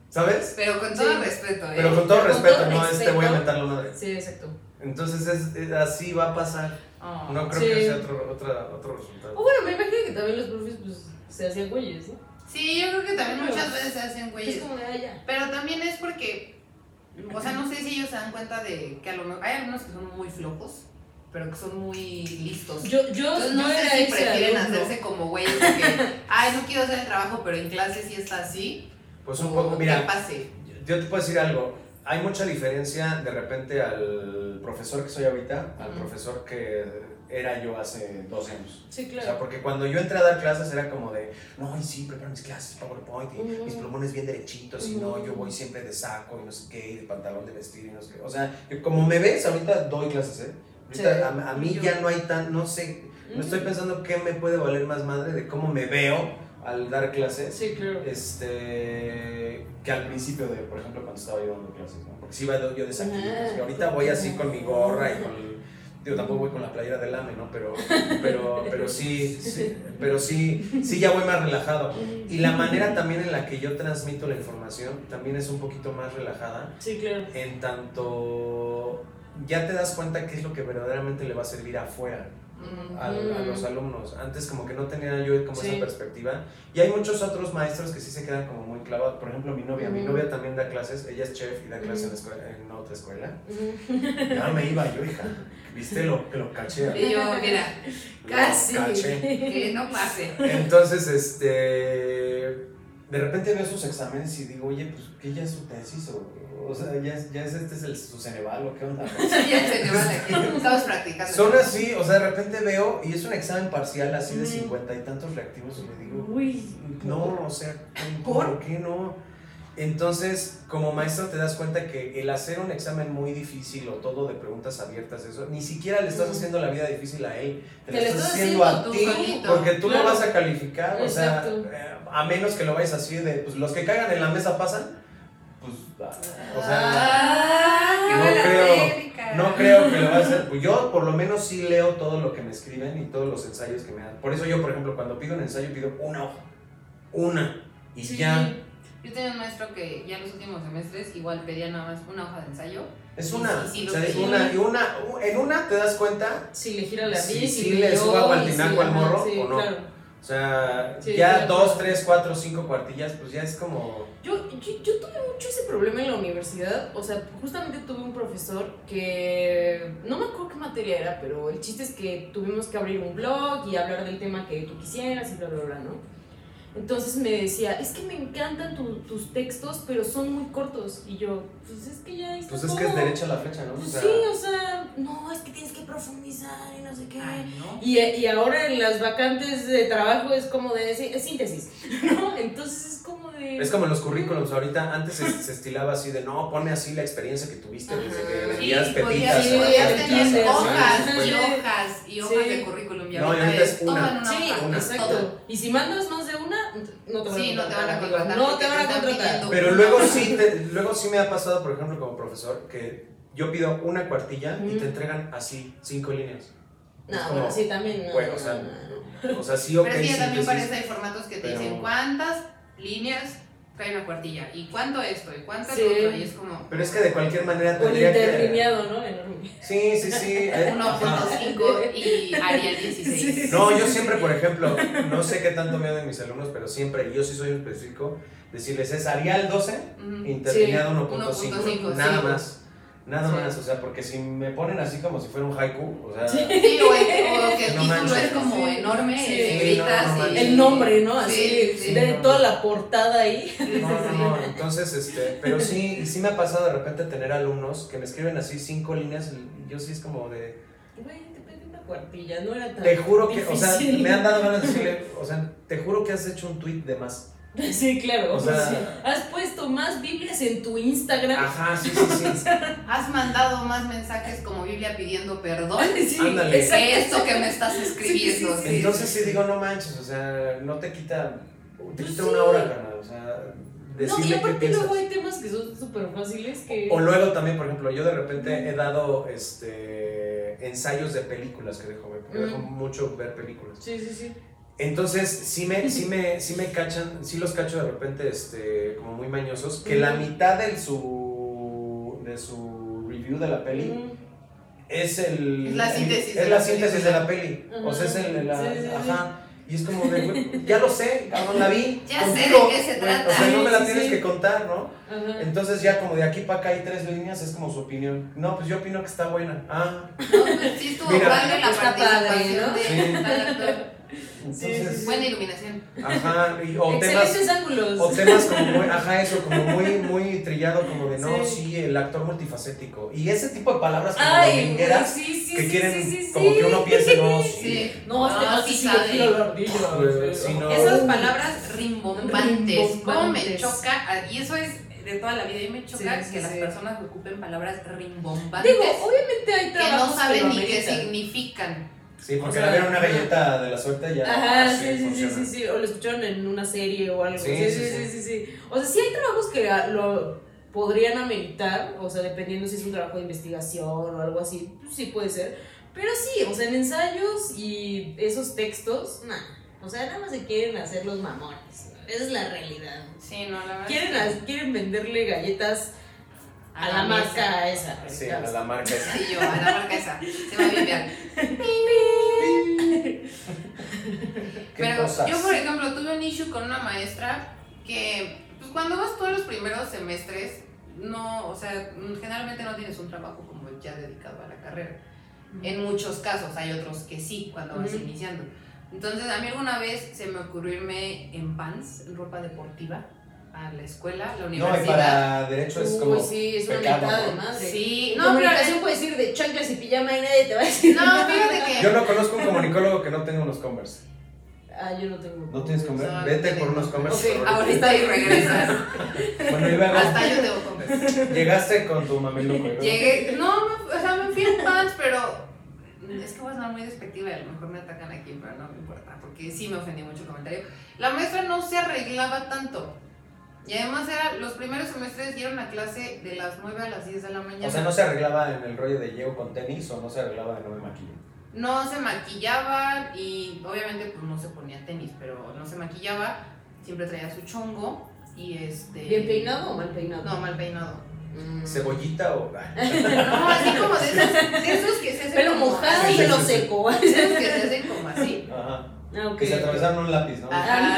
¿sabes? Pero con todo Sí. respeto, ¿eh? Pero con todo Con respeto, todo no es te voy a respeto. mentar la madre. sí, exacto. Entonces es, es- así va a pasar. Oh. No creo Sí. que sea otro, otra, otro O resultado. bueno, me imagino que también los profes pues, se hacían güeyes, ¿no? Sí, yo creo que también muchas veces se hacen Es güeyes. como de ah, ya. Pero también es porque, o sea, no sé si ellos se dan cuenta de que a lo mejor hay algunos que son muy flojos, pero que son muy listos. Yo, yo Entonces, no, no, sé era si prefieren alumno. hacerse como güeyes que, ay, no quiero hacer el trabajo, pero en clase sí está así. Pues un poco, mira, pase. yo te puedo decir algo. Hay mucha diferencia de repente al profesor que soy ahorita, al profesor que era yo hace 12 años. Sí, O sea, claro. porque cuando yo entré a dar clases era como de, no, y sí, preparo mis clases, PowerPoint, y mis plumones bien derechitos, y no, yo voy siempre de saco, y no sé qué, y de pantalón de vestir, y no sé qué. O sea, como me ves, ahorita doy clases, ¿eh? Ahorita Sí, a, a mí yo- ya no hay tan, no sé, no estoy pensando qué me puede valer más madre de cómo me veo al dar clases. Sí, claro. Este, que al principio de, por ejemplo, cuando estaba yo dando clases, ¿no? Porque sí iba yo de y ahorita voy así con mi gorra y con, el- digo, tampoco voy con la playera del AME, ¿no? Pero, pero, pero sí, [LAUGHS] sí, pero sí, sí ya voy más relajado. Y la manera también en la que yo transmito la información también es un poquito más relajada, Sí, claro. en tanto ya te das cuenta qué es lo que verdaderamente le va a servir afuera a, Mm. los alumnos. Antes como que no tenía yo como Sí. esa perspectiva. Y hay muchos otros maestros que sí se quedan como muy clavados. Por ejemplo, mi novia. Mi novia también da clases. Ella es chef y da clases Ujú. escuela- en otra escuela. Ujú. Ya me iba yo, hija. ¿Viste lo que lo caché? Y yo, mira, Lo Casi. caché. que no pase. Entonces, este... De repente veo sus exámenes y digo, oye, pues, ¿qué ya es su tesis? O, o sea, ¿ya, es- ya es este es el, su Ceneval o qué onda? [LAUGHS] Ya van aquí. Estamos practicando. Son así, o sea, de repente veo y es un examen parcial así de cincuenta y tantos reactivos y me digo, Uy. no, o sea, ¿por, ¿Por? ¿por qué no? Entonces, como maestro te das cuenta que el hacer un examen muy difícil o todo de preguntas abiertas, eso, ni siquiera le estás haciendo la vida difícil a él, te, Te lo estás haciendo a ti, solito. porque tú Claro. lo vas a calificar, o sea, eh, a menos que lo vayas así de, pues los que caigan en la mesa pasan, pues, o sea, Ah, no creo- técnica. no creo que lo va a hacer. Pues yo por lo menos sí leo todo lo que me escriben y todos los ensayos que me dan. Por eso yo, por ejemplo, cuando pido un ensayo pido una hoja. Una. Y Sí. ya. Yo tenía un maestro que ya en los últimos semestres igual pedía nada más una hoja de ensayo. Es una. o sea, es pedí. una, y una. En una te das cuenta, Si le gira la Sí, bici, sí si le suba y guantinaco al morro, sí, ¿o no? claro. o sea, Sí, ya claro. dos, tres, cuatro, cinco cuartillas, pues ya es como. Yo, yo, yo tuve mucho ese problema en la universidad. O sea, justamente tuve un profesor que. No me acuerdo qué materia era, pero el chiste es que tuvimos que abrir un blog y hablar del tema que tú quisieras y bla, bla, bla, ¿no? Entonces me decía, es que me encantan tu- tus textos, pero son muy cortos. Y yo, pues es que ya está Pues es que es todo. derecha a la flecha, ¿no? O Pues sea, sí, o sea, no, es que tienes que profundizar y no sé qué. Ay, no. Y, y ahora en las vacantes de trabajo es como de sí, es síntesis, [LAUGHS] ¿no? Entonces es como de... Es como en los currículums, ahorita antes se, [LAUGHS] se estilaba así de no, pone así la experiencia que tuviste desde que Ajá. vendías Sí, pepitas. Sí, hojas y hojas y hojas Sí. de currículum. Y No, y ahorita es todo una. una Sí, hoja. una. exacto. Y si mandas más de una, no te van Sí, a no te van a contratar No te van a contratar. pidiendo. Pero luego sí, te- luego sí me ha pasado, por ejemplo, como profesor, que yo pido una cuartilla y Ujú. te entregan así, cinco líneas. No, como, bueno, sí, también. No, Güey, o no, sea, no, no. O sea, sí, ok, Pero ya también síntesis, parece hay formatos que te pero- dicen cuántas líneas trae una cuartilla y cuánto esto y cuánto Sí. el otro y es como Pero es que de cualquier manera tendría que... interlineado, ¿no? Enorme. Sí, sí, sí. [LAUGHS] eh, ajá. 1.5 y Arial 16. No, yo siempre, por ejemplo, no sé qué tanto me oyen mis alumnos, pero siempre, y yo sí soy un específico, decirles es Arial 12, Ujú. interlineado 1.5, 1.5, nada sí. más. Nada Sí. más, o sea, porque si me ponen así como si fuera un haiku, o sea, Sí, o, [LAUGHS] que el No título manches. es como Sí. enorme, Sí. en negritas no, no y... manches. El nombre, ¿no? Así, Sí, sí. de no. toda la portada ahí. no, no, no, entonces, este, pero sí, y sí me ha pasado de repente tener alumnos que me escriben así cinco líneas yo sí es como de, Güey, te pedí una cuartilla, no era tan te juro que, o sea, me han dado ganas de decirle, o sea, te juro que has hecho un tweet de más. [LAUGHS] Sí, claro. O sea- sí. Has puesto más Biblias en tu Instagram. Ajá, sí, sí, sí. [LAUGHS] Has mandado más mensajes como Biblia pidiendo perdón [LAUGHS] Sí, Ándale. exacto. que esto que me estás escribiendo. Sí, sí, sí. Entonces sí digo, no manches, o sea, no te quita, te quita una hora, carnal, o sea, No, y aparte luego hay temas que son súper fáciles que... O luego también, por ejemplo, yo de repente he dado este ensayos de películas que dejo ver, porque dejo mucho ver películas. Sí, sí, sí. Entonces, sí me, sí me, sí me cachan, sí los cacho de repente este, como muy mañosos, que la mitad de su, de su review de la peli Mm. es el... Es la el- síntesis es de la la síntesis de la peli. O sea, es el... la- Sí, sí, sí. ajá. Y es como de, güey, ya lo sé, cabrón, la vi. [LAUGHS] Ya sé contigo, de qué se trata. O sea, no me la tienes sí. que contar, ¿no? Ajá. Entonces ya como de aquí para acá hay tres líneas, es como su opinión. No, pues yo opino que está buena. Ah, No, pues sí estuvo Mira. padre la Está participación padre, ¿no? de Sí. Tal actor. entonces... Buena iluminación. Ajá, y- o Excelentes temas... ángulos. O temas como muy, ajá, eso, como muy, muy trillado, como de no, Sí. sí, el actor multifacético. Y ese tipo de palabras como Ay, domingueras sí, sí, que sí, quieren, sí, sí, como sí. que uno piense, no, sí. Sí. No, no, sí sí, sí. Pues, sí, no. Esas palabras rimbombantes, ¿cómo me choca? Y eso es de toda la vida, y me choca Sí, sí, que las sí. personas ocupen palabras rimbombantes Digo, obviamente hay que no trabajos saben lo ni qué significan. Sí, porque O sea, le dieron una galleta de la suerte ya. Ajá, sí, sí, sí, sí, funciona. sí, sí, o lo escucharon en una serie o algo. Sí, Sí, sí, sí, sí, sí. sí, sí. O sea, sí hay trabajos que lo podrían ameritar, o sea, dependiendo si es un trabajo de investigación o algo así, pues sí puede ser. Pero sí, o sea, en ensayos y esos textos, nah. O sea, nada más se quieren hacer los mamones. Esa es la realidad. Sí, no, la verdad. Quieren, es que- a- quieren venderle galletas a, la, marca esa. Sí, a la marca esa. Sí, yo, a la marca esa. Se va a limpiar. [LAUGHS] ¿Qué Pero cosas? yo, por ejemplo, tuve un issue con una maestra que, pues cuando vas todos los primeros semestres, no, o sea, generalmente no tienes un trabajo como ya dedicado a la carrera. En muchos casos, hay otros que sí, cuando vas Ujú. iniciando. Entonces, a mí alguna vez se me ocurrió irme en pants, en ropa deportiva, a la escuela, a la No, universidad. y para derecho es Uy, como. sí, es una pecado, mentada ¿no? de madre. Sí, No, no, pero comunicación puedes ir de chanclas y pijama y nadie te va a decir. No, fíjate que. Yo no conozco un comunicólogo que no tenga unos Converse. Ah, yo no tengo. ¿No tienes Converse? No, no Vete por unos Converse. Ok, Ahorita y regresas. Bueno, y luego Hasta yo tengo Converse. llegaste con tu mameluco. Llegué, no, o sea, me fui en pants, pero es que voy a sonar muy despectiva y a lo mejor me atacan aquí, pero no me importa, porque sí me ofendí mucho el comentario. La maestra no se arreglaba tanto. Y además era, los primeros semestres dieron a clase de las 9 a las 10 de la mañana. O sea, no se arreglaba en el rollo de llego con tenis o no se arreglaba de no me maquillo. No se maquillaba y obviamente pues no se ponía tenis, pero no se maquillaba. Siempre traía su chongo y este... ¿Bien peinado o mal peinado? No, mal peinado. Mm. ¿Cebollita o.? [LAUGHS] No, así como de esos, de esos que se hacen Pelo como mojado y pelo seco. de esos que se hacen como así. Ajá. Ah, ok. Que se atravesaron un lápiz, ¿no? Ajá.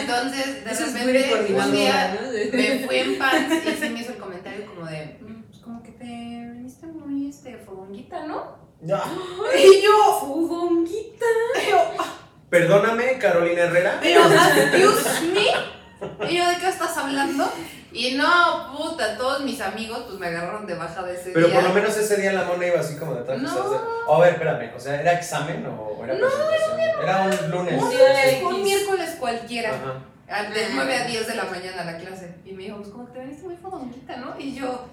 Entonces, de Eso es muy de repente, un día ¿no? me fui en pants y sí me hizo el comentario como de, "Mm, pues como que te viniste muy, este, fodonguita, ¿no? Ya. Y yo, Fudonguita. Perdóname, Carolina Herrera. pero, excuse me. Y yo, ¿de qué estás hablando? Y no, puta, todos mis amigos pues me agarraron de baja de ese Pero día. por lo menos ese día la mona iba así como de traje. No. O a ver, espérame. O sea, ¿era examen o era presentación? Era un lunes. Un, Sí, lunes, un X. miércoles cualquiera. Ajá. De 9 a 10 de la mañana a la clase. Y me dijo, pues como te veniste muy fodonguita, ¿no? Y yo,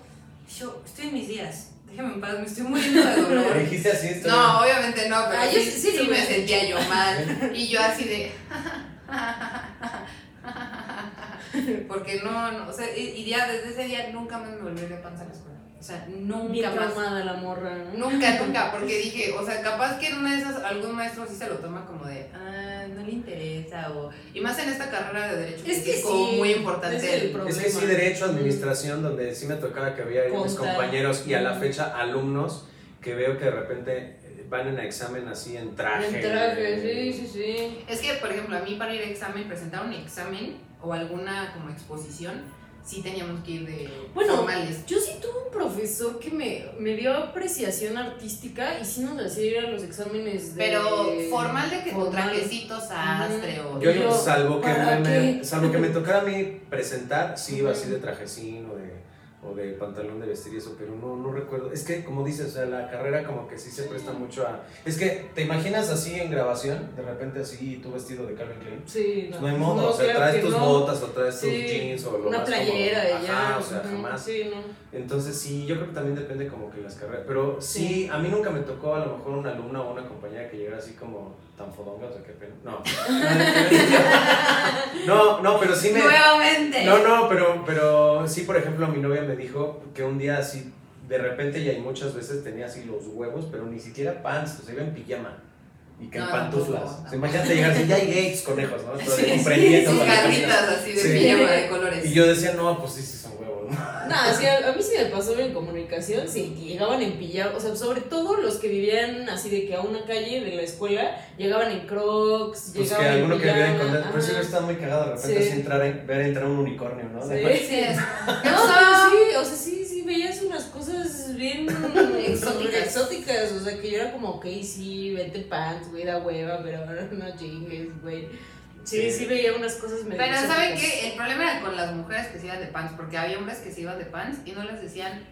yo, estoy en mis días. Déjame en paz, me estoy muriendo de ¿Le [LAUGHS] dolor. dijiste así? estoy- No, obviamente no, pero Ah, yo sí, sí, sí sí lo me sentía yo mal. [LAUGHS] Y yo así de... [LAUGHS] [LAUGHS] Porque no, no, o sea, y, y ya desde ese día nunca más me volví a panza a la escuela. O sea, Bien nunca más. traumada la morra. Nunca, [LAUGHS] nunca, porque dije, o sea, capaz que en una de esas algún maestro sí se lo toma como de, ah, no le interesa, o... Y más en esta carrera de Derecho, Es que es como sí, muy importante. es el el- problema. Es que sí, derecho, administración, donde sí me tocaba que había mis compañeros y a la fecha alumnos que veo que de repente eh, van en examen así en traje. En traje, sí, sí, sí. Es que, por ejemplo, a mí para ir a examen, presentar un examen o alguna como exposición, sí teníamos que ir de Bueno, formales. Yo sí tuve un profesor que me, me dio apreciación artística y sí nos hacía ir a los exámenes de... Pero formal de que tu formal. trajecito sastre o... Yo, Yo, salvo, que ¿para me, salvo que me tocara a mí presentar, sí iba así de trajecín o de, o de pantalón de vestir y eso, pero no, no recuerdo. Es que, como dices, o sea, la carrera como que sí se presta mucho a... Es que, ¿te imaginas así en grabación? De repente así, tú vestido de Calvin Klein. Sí, Pues no hay modo, o sea, claro traes tus no. botas o traes tus jeans o lo Una más playera de ya. Ajá, o sea, jamás. Sí, no. Entonces sí, yo creo que también depende como que las carreras. Pero sí, Sí. a mí nunca me tocó a lo mejor una alumna o una compañera que llegara así como tan fodonga, o sea, qué pena. No. [LAUGHS] [LAUGHS] No, no, pero sí me... Nuevamente. No, no, pero, pero sí, por ejemplo, mi novia me dijo que un día así, de repente, y hay muchas veces tenía así los huevos, pero ni siquiera pants, o sea, iba en pijama. Y que en No, pantuflas. tampoco, O sea, imagínate llegar así, ya hay gays conejos, ¿no? [LAUGHS] Sí, camisa. así de Sí. pijama de colores. Y yo decía, no, pues sí, [LAUGHS] No, sí, a, a mí sí me pasó en comunicación, sí, que llegaban en pijama, o sea, sobre todo los que vivían así de que a una calle de la escuela llegaban en crocs, Pues que llegaban alguno en que vive en Condado, pero sí está muy cagado de repente Sí. así entrar en, ver entrar un unicornio, ¿no? Sí. Sí, es. [LAUGHS] ¿Qué No, pasó? pero sí, o sea, sí, sí, veías unas cosas bien [LAUGHS] Exóticas. exóticas, o sea, que yo era como, ok, sí, vete pants, güey, da hueva, pero ahora no chingues, güey. Sí, Sí. sí, veía unas cosas medio Pero ¿saben qué? El problema era con las mujeres que se iban de pants, porque había hombres que se iban de pants y no les decían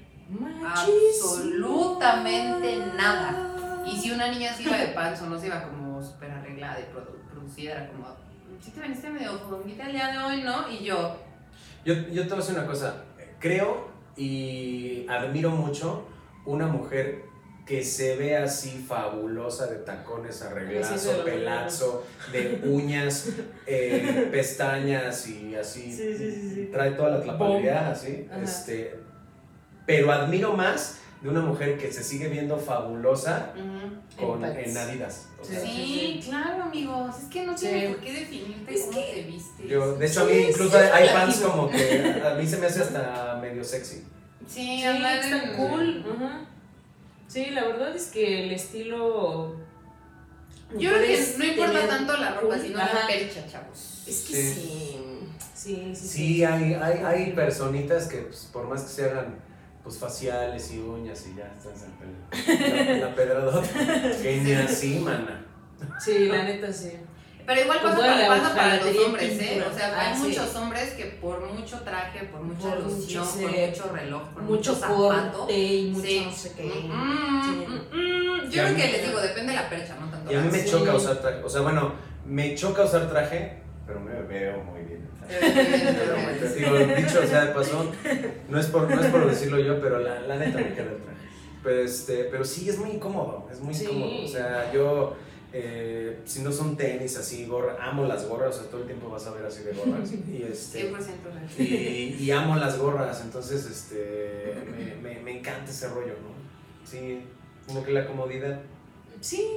absolutamente nada. Y si una niña se iba de pants o no se iba como súper arreglada y produ- producida, era como, si te veniste medio fodonguita el día de hoy, ¿no? Y yo, Yo, yo te voy a decir una cosa. Creo y admiro mucho una mujer que se ve así fabulosa de tacones, sí, arreglazo, pelazo, de uñas, eh, [LAUGHS] pestañas y así. Sí, sí, sí, sí. Trae toda la tlapalidad así. Ajá. Este, pero admiro más de una mujer que se sigue viendo fabulosa con, En en Adidas. O sea, Sí. Claro, amigos. Es que no tiene Sí. por qué definirte Es cómo que- te vistes. Yo, de hecho, a mí incluso sí, hay relativo. como que a mí se me hace hasta medio sexy. sí, Sí, está cool. Ajá. Sí, la verdad es que el estilo. Yo creo que no importa tanto la ropa, sino Ajá. la percha, chavos. Es que Sí. sí. Sí, sí, Sí, hay, hay, hay personitas que pues, por más que se hagan pues faciales y uñas y ya están en. La, la pedradota. [LAUGHS] Que ni así, mana. Sí, la neta sí. Pero igual Con pasa, para, la pasa para los hombres, ¿eh? pintura. O sea, Ah, hay sí. muchos hombres que por mucho traje, por mucha Por mucho, por mucho reloj, por Mucho mucho, zapato. corte y mucho sí. no sé qué. Mm, mm, mm. Yo creo que les digo, depende de la percha, no tanto Y a mí me Sí. choca usar traje. O sea, bueno, me choca usar traje, pero me veo muy bien. Pero muy bien. Digo, dicho o sea de paso, no es por, no es por decirlo yo, pero la, la neta me queda el traje. Pero, este, pero sí, es muy incómodo, es muy Sí. incómodo. O sea, yo eh, si no son tenis, así, gorra, amo las gorras, o sea, todo el tiempo vas a ver así de gorras. [LAUGHS] Y, este, 100% real. y, y amo las gorras, entonces este, me, me, me encanta ese rollo, ¿no? Sí, como que la comodidad. Sí,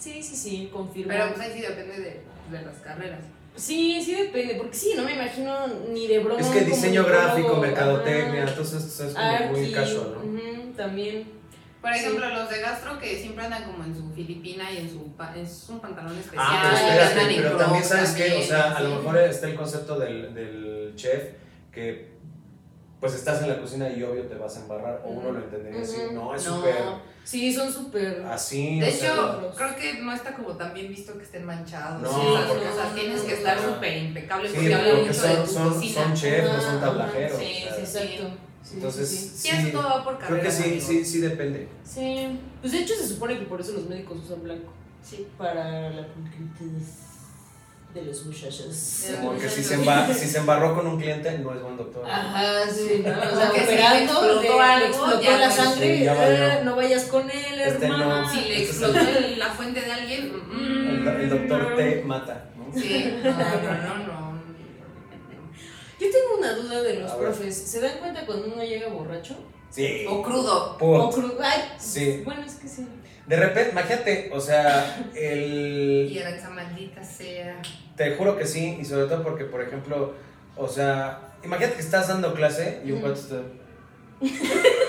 sí, sí, sí, confirmo. Pero pues ahí sí depende de, de las carreras. Sí, sí depende, porque sí, no me imagino ni de broma. Es que diseño gráfico, mercadotecnia, ajá, entonces es como muy casual, ¿no? también. Por Sí. ejemplo, los de gastro que siempre andan como en su filipina y en su pa- es un pantalón especial. Ah, pero Ah, espérate, pero también sabes que, o sea, a lo mejor está el concepto del, del chef que pues estás en la cocina y obvio te vas a embarrar, o uno lo entendería así, no, es No, súper Sí, son súper. así, De o hecho, creo que no está como tan bien visto que estén manchados. No, porque- cosas. Tienes que estar súper impecable sí, porque porque mucho de son, tu son, cocina. son chefs, no son tablajeros. sí, o sea, sí, Exacto. Sí, Entonces, sí, sí. Sí, eso todo va por creo que sí, sí, sí depende. Sí. Pues de hecho se supone que por eso los médicos usan blanco. Sí. Para la pulcritud de los muchachos. De los Como que si se, emba- si se embarró con un cliente, no es buen doctor. Ajá, sí, ¿no? O sea, Porque si le operando, explotó le- le algo, explotó ya la no- sangre, Sí, ya eh, no vayas con él, Este hermana. no. Si le Este es explotó el- el- la fuente de alguien. El, mm, el doctor te mata, ¿no? Sí, [LAUGHS] no, no, no, no. Yo tengo una duda de los A ver. profes. ¿Se dan cuenta cuando uno llega borracho? Sí. O crudo. O Put. crudo. Ay, Sí. Bueno, es que sí. De repente, imagínate, o sea, el... Y era esa maldita sea. Te juro que sí, y sobre todo porque, por ejemplo, o sea, imagínate que estás dando clase y un Ujú. cuate está... [LAUGHS]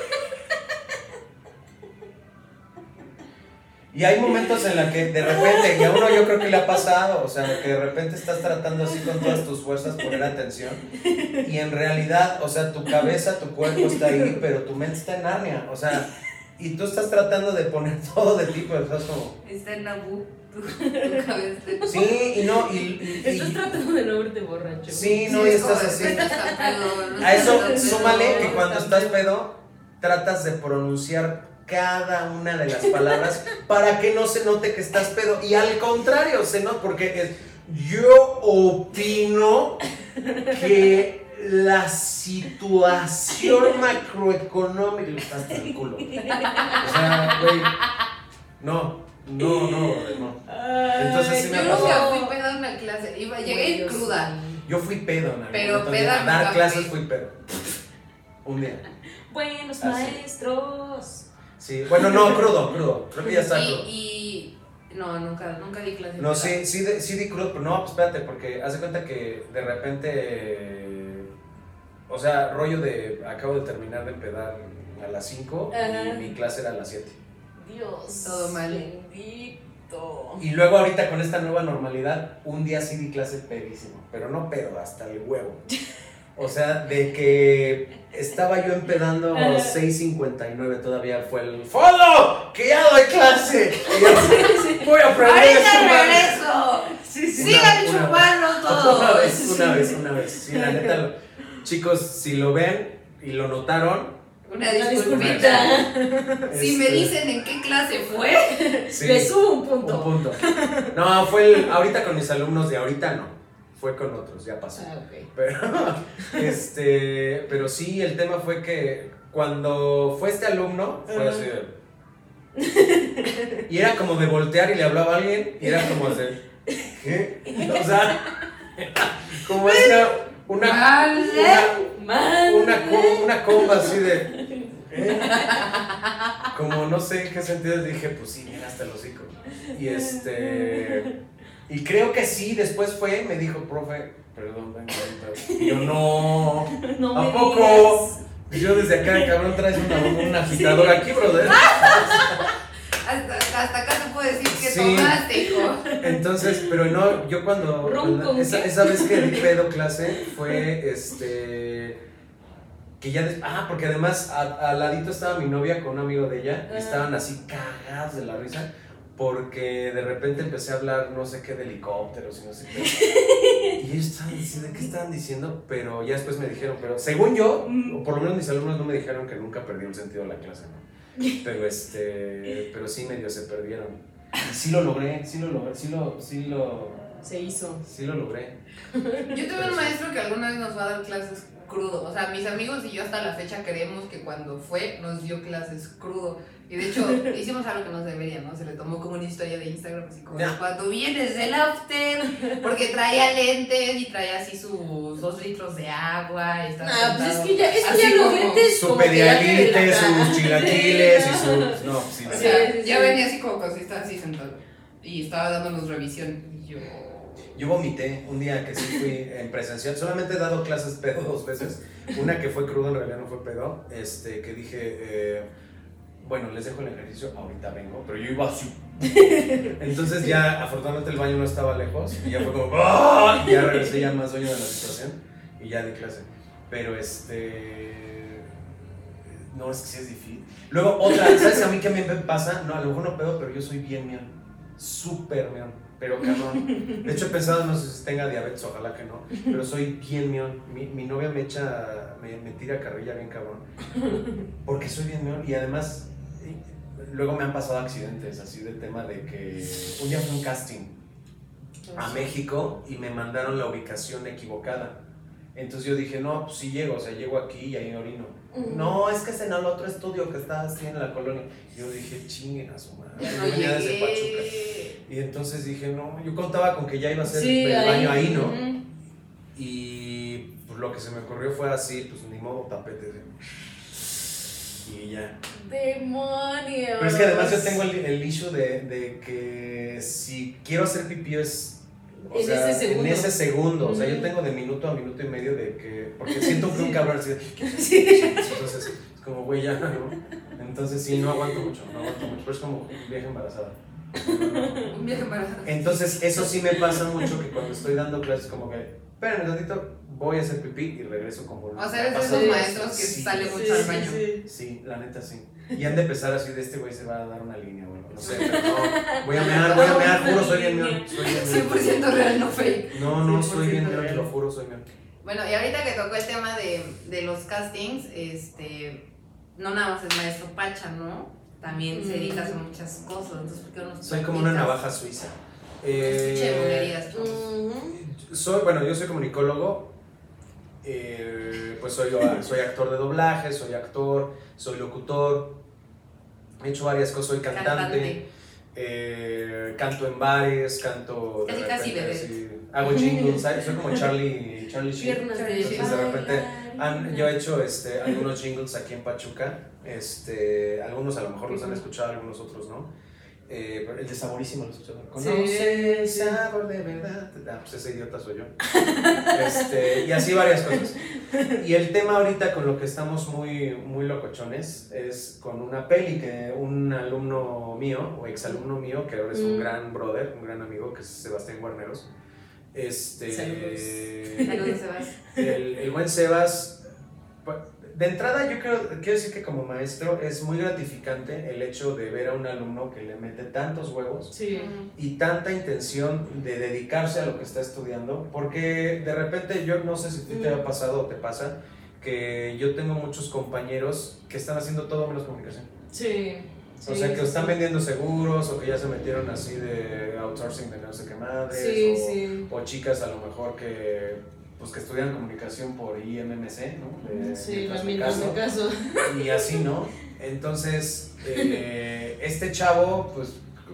Y hay momentos en los que de repente, y a uno yo creo que le ha pasado, o sea, que de repente estás tratando así con todas tus fuerzas poner atención, y en realidad, o sea, tu cabeza, tu cuerpo está ahí, pero tu mente está en Narnia, o sea, y tú estás tratando de poner [LAUGHS] todo de ti, pero estás como... Está en Nabu. Tu, tu cabeza. Sí, y no, y... y- y- Estás tratando de no verte borracho. Sí, no, Sí, y estás así. "Estás tan pedo, ¿no? A eso [LAUGHS] súmale que cuando estás pedo, tratas de pronunciar cada una de las palabras para que no se note que estás pedo. Y al contrario, se nota porque es, yo opino que la situación [LAUGHS] macroeconómica está hasta el culo. O sea, güey, no, no, no, no. Entonces sí me Yo nunca fui peda a una clase. Iba, llegué cruda. Yo fui pedo en algún Pero peda a dar clases fui. fui pedo. Un día. Buenos Así. maestros. Sí, bueno, no, [LAUGHS] crudo, crudo. Creo que ya está crudo. Y, y no, nunca, nunca di clase. No, sí, sí, de- sí di crudo, pero no, pues espérate, porque haz de cuenta que de repente, eh, o sea, rollo de, acabo de terminar de empedar a las 5 Ajá. y mi clase era a las 7. Dios. Todo mal. Bendito. Y luego ahorita con esta nueva normalidad, un día sí di clase pedísimo, pero no pedo, hasta el huevo. [LAUGHS] O sea, de que estaba yo empedando Ajá. 6.59, todavía fue el ¡Fondo! ¡Que ya doy clase! Y yo, voy a aprender a ¡Ahorita sumar". regreso! Sí, sí. ¡Sigan Una- una- chupando Una todos! vez, una vez, una vez. Sí, la neta, lo- chicos, si lo ven y lo notaron, Una Una disculpita. disculpita. Si me este, dicen en qué clase fue, sí, Le subo un punto. un punto. No, fue el, ahorita con mis alumnos de ahorita no. Fue con otros, ya pasó. Ah. Pero, [LAUGHS] este, pero sí, el tema fue que cuando fue este alumno, fue así de... Y era como de voltear y le hablaba a alguien, y era como de... ¿Qué? [LAUGHS] O sea, [LAUGHS] como esa, una, una, una, una comba así de... ¿eh? Como no sé en qué sentido dije, pues sí, mira hasta el hocico. Y este... Y creo que sí, después fue, me dijo, profe, perdón. Y yo, no, [LAUGHS] No ¿a me poco? digas. Yo desde acá, cabrón, traes una, una agitadora aquí, brother. [LAUGHS] hasta, hasta acá te puedo decir que Sí. tomaste, hijo. Entonces, pero no, yo cuando. ¿Ron con esa, esa vez que di [LAUGHS] pedo clase fue este. Que ya. des- ah, porque además a- al ladito estaba mi novia con un amigo de ella y Ah. estaban así cagados de la risa. Porque de repente empecé a hablar no sé qué de helicópteros y no sé qué. [LAUGHS] Y ellos estaban diciendo, ¿qué estaban diciendo? Pero ya después me dijeron, pero según yo, o por lo menos mis alumnos no me dijeron que nunca perdí el sentido de la clase, ¿no? Pero este, pero sí medio se perdieron. Y sí lo logré, sí lo logré, sí lo, sí lo, Se hizo. sí lo logré. Yo tuve un maestro que alguna vez nos va a dar clases crudo. O sea, mis amigos y yo hasta la fecha creemos que cuando fue nos dio clases crudo. Y de hecho, [LAUGHS] hicimos algo que no se debería, ¿no? Se le tomó como una historia de Instagram, así como cuando vienes del after, porque traía lentes y traía así sus dos litros de agua. Y estaba Ah, pues es que ya, es que ya los lentes Su pedialite, sus chilaquiles y [LAUGHS] sus. No, sí, O sea, Sí, sí, ya venía así como estaba así sentado. Y estaba dándonos revisión. Y yo. Yo vomité un día que sí fui en presencial. Solamente he dado clases pedo dos veces. Una que fue crudo, en realidad no fue pedo. Este, que dije, eh, bueno, les dejo el ejercicio, ahorita vengo. Pero yo iba así. Entonces ya, afortunadamente el baño no estaba lejos. Y ya fue como, ¡ah! Y ya regresé ya más dueño de la situación. Y ya di clase. Pero este... No, es que sí es difícil. Luego otra, ¿sabes a mí qué me pasa? No, a lo mejor no pedo, pero yo soy bien mión. Súper mión. Pero cabrón. De hecho he pensado, no sé si tenga diabetes, ojalá que no. Pero soy bien mión. Mi, mi novia me echa, me, me tira carrilla bien cabrón. Porque soy bien mión. Y además, eh, luego me han pasado accidentes, así del tema de que un día fue un casting a México y me mandaron la ubicación equivocada. Entonces yo dije, no, pues sí llego, o sea, llego aquí y ahí orino. Ujú. No, es que es en el otro estudio que está así en la colonia. Yo dije, chinguen a su madre. No venía desde Pachuca. llegué. Y entonces dije, no, yo contaba con que ya iba a ser Sí, el baño ahí, ¿no? Y pues lo que se me ocurrió fue así, pues ni modo tapete. Y ya. Demonios. Pero es que además yo tengo el, el issue de, de que si quiero hacer pipí es... o En sea, ese segundo. En ese segundo. O sea, yo Ujú. tengo de minuto a minuto y medio de que... Porque siento que un cabrón así... [LAUGHS] Sí. Entonces, es como, güey, ya, ¿no? Entonces sí, no aguanto mucho, no aguanto mucho. Pero es como vieja embarazada. Un viaje embarazada. Entonces, eso sí me pasa mucho que cuando estoy dando clases, como que, espérame tantito, voy a hacer pipí y regreso como. O sea, eres de esos maestros que Sí, sale sí, mucho al baño. sí. Sí, la neta sí. Y han de empezar así de este güey se va a dar una línea, bueno, no sé, [LAUGHS] pero no. Voy a mear, voy a mear, juro, soy bien mío. Soy bien mío. 100% real, no fake. No, no, soy bien 100% mío, te lo juro, soy mío. Bueno, y ahorita que tocó el tema de, de los castings, este, no nada más es maestro Pacha, ¿no? También se dedica a hacer muchas cosas. Entonces, ¿por qué no Soy como una navaja suiza. Escuché Eh, soy, bueno, yo soy comunicólogo, eh, pues soy, soy actor de doblaje, soy actor, soy locutor, he hecho varias cosas, soy cantante, Cantante. eh, canto en bares, canto de Casi, casi repente así, hago jingles, soy como [LAUGHS] Charlie, Charlie Sheen. Entonces de repente han- yo he hecho este, algunos jingles aquí en Pachuca, este, algunos a lo mejor los han escuchado, algunos otros no. Eh, el de Saborísimo lo. Sí, Conoce el sí. sabor de verdad. Ah, pues ese idiota soy yo. [LAUGHS] Este, y así varias cosas. Y el tema ahorita con lo que estamos muy, muy locochones es con una peli que un alumno mío, o exalumno mío, que ahora es un Mm. gran brother, un gran amigo, que es Sebastián Guarneros. Este, Saludos, Sebas. el, el buen Sebas, de entrada yo creo, quiero decir que como maestro es muy gratificante el hecho de ver a un alumno que le mete tantos huevos Sí. y tanta intención de dedicarse a lo que está estudiando, porque de repente yo no sé si ti te ha pasado o te pasa, que yo tengo muchos compañeros que están haciendo todo menos comunicación. Sí. o sea, que están vendiendo seguros o que ya se metieron así de outsourcing de no sé qué madres. Sí, o, sí. o chicas a lo mejor que pues que estudian comunicación por IMMC, ¿no? De- Sí, la mientras caso, caso. Y así, ¿no? [LAUGHS] Entonces, eh, este chavo, pues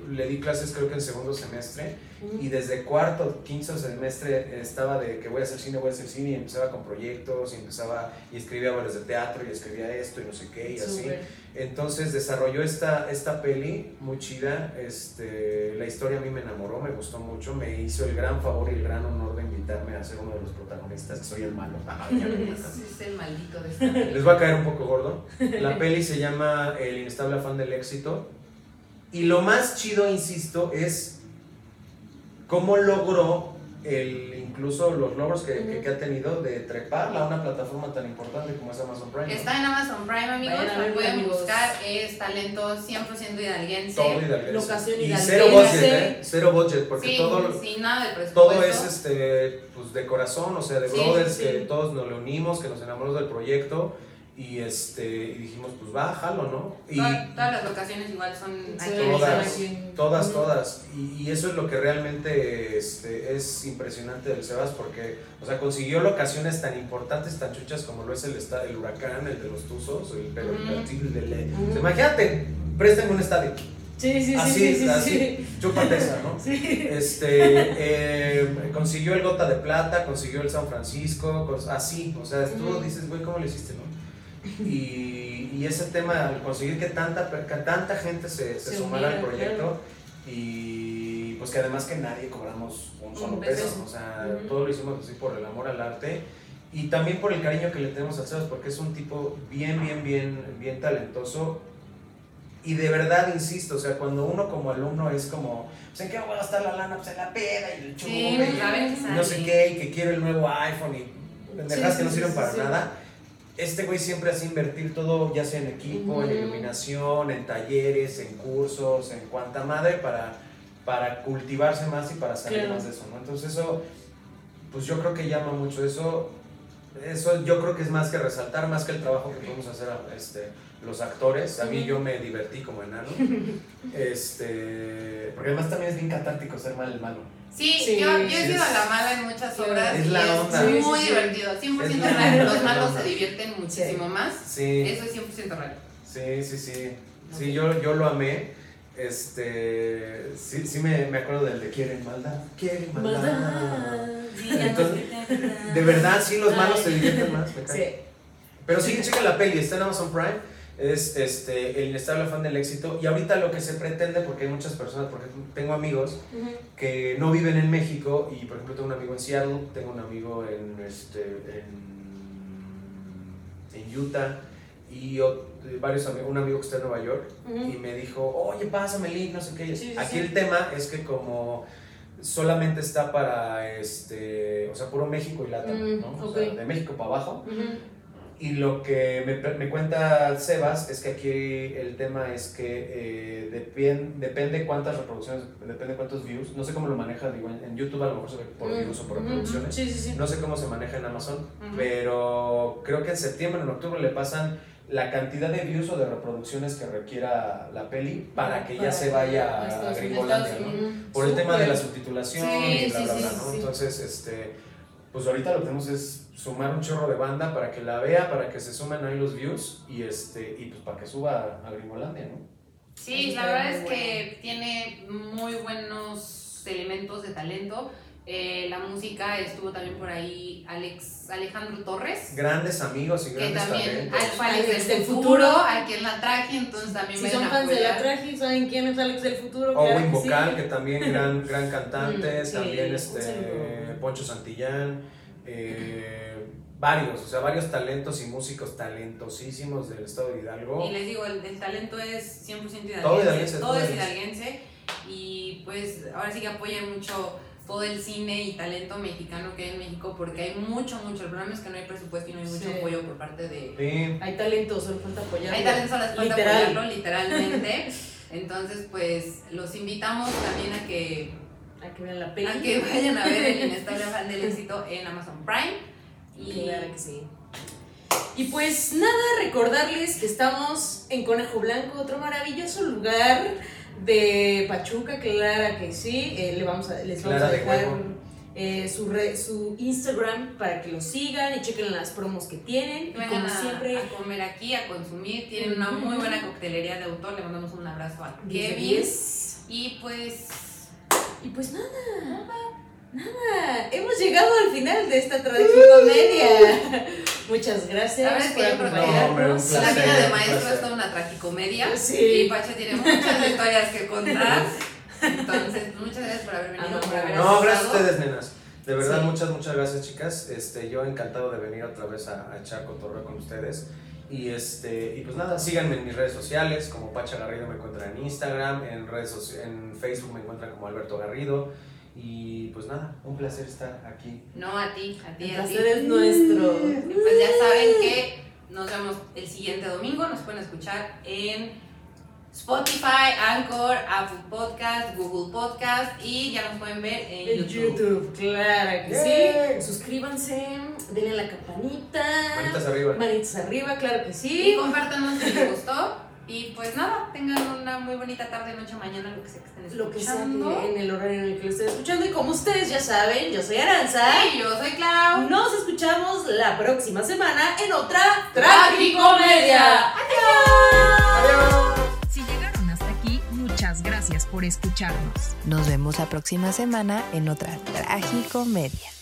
le di clases creo que en segundo semestre y desde cuarto, quinto semestre estaba de que voy a hacer cine, voy a hacer cine y empezaba con proyectos y empezaba y escribía obras de teatro y escribía esto y no sé qué y así. Súper. Entonces desarrolló esta, esta peli muy chida. Este, la historia a mí me enamoró, me gustó mucho. Me hizo el gran favor y el gran honor de invitarme a ser uno de los protagonistas, que soy el malo. [LAUGHS] [LAUGHS] Es el maldito de esta Les va a caer un poco gordo. La peli se llama El inestable afán del éxito. Y lo más chido, insisto, es cómo logró el, incluso los logros que, que- que ha tenido de treparla a una plataforma tan importante como es Amazon Prime. Está en Amazon Prime, amigos. Lo pueden amigos. buscar. Es talento 100% hidalguense. Todo hidalguense. Locación y hidalguense. cero budget, ¿eh? Cero budget, porque todo, sin nada de todo es este, pues, de corazón, o sea, de Sí, brothers sí. que todos nos le unimos, que nos enamoramos del proyecto Y, este, y dijimos, pues va, jalo, ¿no? Y Todas, todas las locaciones igual son aquí. todas, aquí. todas. Y, y eso es lo que realmente este, es impresionante del Sebas porque, o sea, consiguió locaciones tan importantes, tan chuchas como lo es el, el huracán, el de los Tuzos, el, pero el- Ujú. el de Le- Ujú. o sea, imagínate, préstame un estadio. Sí, sí, sí, así, sí, sí, así, sí. chúpate esa, ¿no? [LAUGHS] Sí. Este, eh, consiguió el Gota de Plata, consiguió el San Francisco, así, o sea, tú dices, güey, ¿cómo lo hiciste, no? Y, y ese tema, al conseguir que tanta, que tanta gente se, se Se sumara al proyecto y pues que además que nadie cobramos un solo peso, peso. o sea, todo lo hicimos así por el amor al arte y también por el cariño que le tenemos a Sebas porque es un tipo bien, bien, bien, bien talentoso. Y de verdad, insisto, o sea, cuando uno como alumno es como, pues en qué voy a gastar la lana, pues en la peda y el chulo, Sí, y no sé qué, y que quiero el nuevo iPhone y pendejadas Sí, que no sirven para nada. Este güey siempre hace invertir todo, ya sea en equipo, en iluminación, en talleres, en cursos, en cuanta madre, para, para cultivarse más y para salir Claro. más de eso, ¿no? Entonces eso, pues yo creo que llama mucho eso. Eso yo creo que es más que resaltar, más que el trabajo que podemos hacer este, los actores. A mí yo me divertí como enano. [LAUGHS] este, porque además también es bien catártico ser mal el malo. Sí, Sí, yo, he sido es- la mala en muchas obras Es y la es onda. Sí, muy sí, sí. divertido. 100% Es la real. Los malos se divierten muchísimo más. Sí. Eso es 100% real. Sí, sí, sí. Sí, yo, yo lo amé. Este, sí, sí me, me acuerdo del de quieren maldad, quieren maldad. Maldad. Entonces, de verdad, sí, los malos se divierten más. me cae. Sí. Pero sí, checa la peli, está en Amazon Prime. Es este, el inestable afán del éxito. Y ahorita lo que se pretende, porque hay muchas personas, porque tengo amigos que no viven en México. Y por ejemplo, tengo un amigo en Seattle, tengo un amigo en, este, en, en Utah. Y varios amigos, un amigo que está en Nueva York. Y me dijo, oye, pásame link, no sé qué. Sí, sí, Aquí sí. el tema es que como solamente está para, este, o sea, puro México y Latam, Mm, ¿no? O sea, de México para abajo. Y lo que me, me cuenta Sebas es que aquí el tema es que eh, depende cuántas reproducciones, depende cuántos views. No sé cómo lo maneja, digo, en, en YouTube a lo mejor se ve por Mm, views o por reproducciones. Sí, sí, sí. No sé cómo se maneja en Amazon, pero creo que en septiembre, en octubre le pasan la cantidad de views o de reproducciones que requiera la peli para que ya se vaya a Gringolandia, ¿no? Por el tema de la subtitulación y bla, bla, bla, ¿no? Entonces, este, pues ahorita lo que tenemos es sumar un chorro de banda para que la vea, para que se sumen ahí los views y, este, y pues para que suba a Gringolandia, ¿no? Sí, la verdad es que tiene muy buenos elementos de talento. Eh, la música estuvo también por ahí Alex, Alejandro Torres, Grandes amigos y que grandes también talentos. fue Alex Alex del futuro, futuro. a quien la traje, entonces también Si son a fans de la traje, ¿saben quién es Alex del futuro? Owen Claro que Vocal, sí. que también [LAUGHS] gran, gran cantante, Mm, sí, también este. Poncho Santillán, eh, varios, o sea, varios talentos y músicos talentosísimos del estado de Hidalgo. Y les digo, el, el talento es 100% hidalguense. Todo hidalguense, todo todo es hidalguense. hidalguense. Y pues ahora sí que apoyan mucho todo el cine y talento mexicano que hay en México porque hay mucho, mucho. El problema es que no hay presupuesto y no hay mucho Sí. apoyo por parte de... Sí. Hay talento, solo falta apoyarlo. Hay talento, solo falta Literal. apoyarlo literalmente. [LAUGHS] Entonces pues los invitamos también a que, A que vean la peli. a que vayan a ver el inestable afán del éxito en Amazon Prime. Y Claro que sí. Y pues nada, recordarles que estamos en Conejo Blanco, otro maravilloso lugar de Pachuca, claro que sí. Eh, le vamos a, les vamos Clara a de dejar eh, su, re- su Instagram para que lo sigan y chequen las promos que tienen. Y como a, siempre, a comer aquí, a consumir. Tienen una muy buena coctelería de autor. Le mandamos un abrazo a 10 de Kevin. 10. Y pues, Y pues nada, nada, hemos llegado al final de esta tragicomedia. Muchas gracias verdad es que por yo creo que- No, la vida de maestro placer. es toda una tragicomedia. Sí. Y Pacha tiene muchas historias que contar. Entonces, muchas gracias por haber venido. por haber No, gracias a ustedes, nenas. De verdad, Sí. muchas, muchas gracias, chicas. Este, yo encantado de venir otra vez a, a echar cotorreo con ustedes. Y, este, y pues nada, síganme en mis redes sociales, como Pacha Garrido me encuentran en Instagram, en, redes en Facebook me encuentran como Alberto Garrido. Y pues nada, un placer estar aquí. No, a ti, a ti, El a ti. placer es nuestro. Pues ya saben que nos vemos el siguiente domingo. Nos pueden escuchar en Spotify, Anchor, Apple Podcast, Google Podcast y ya nos pueden ver en En YouTube. YouTube, claro que sí. Suscríbanse denle a la campanita. Manitas arriba. Manitas arriba, claro que Y sí. compártanos si les gustó. Y pues nada, tengan una muy bonita tarde, noche, mañana, lo que sea que estén escuchando. Lo que sea que en el horario en el que lo estén escuchando. Y como ustedes ya saben, yo soy Aranza. Y yo soy Clau. Nos escuchamos la próxima semana en otra Tragicomedia. Adiós. Si llegaron hasta aquí, muchas gracias por escucharnos. Nos vemos la próxima semana en otra Tragicomedia.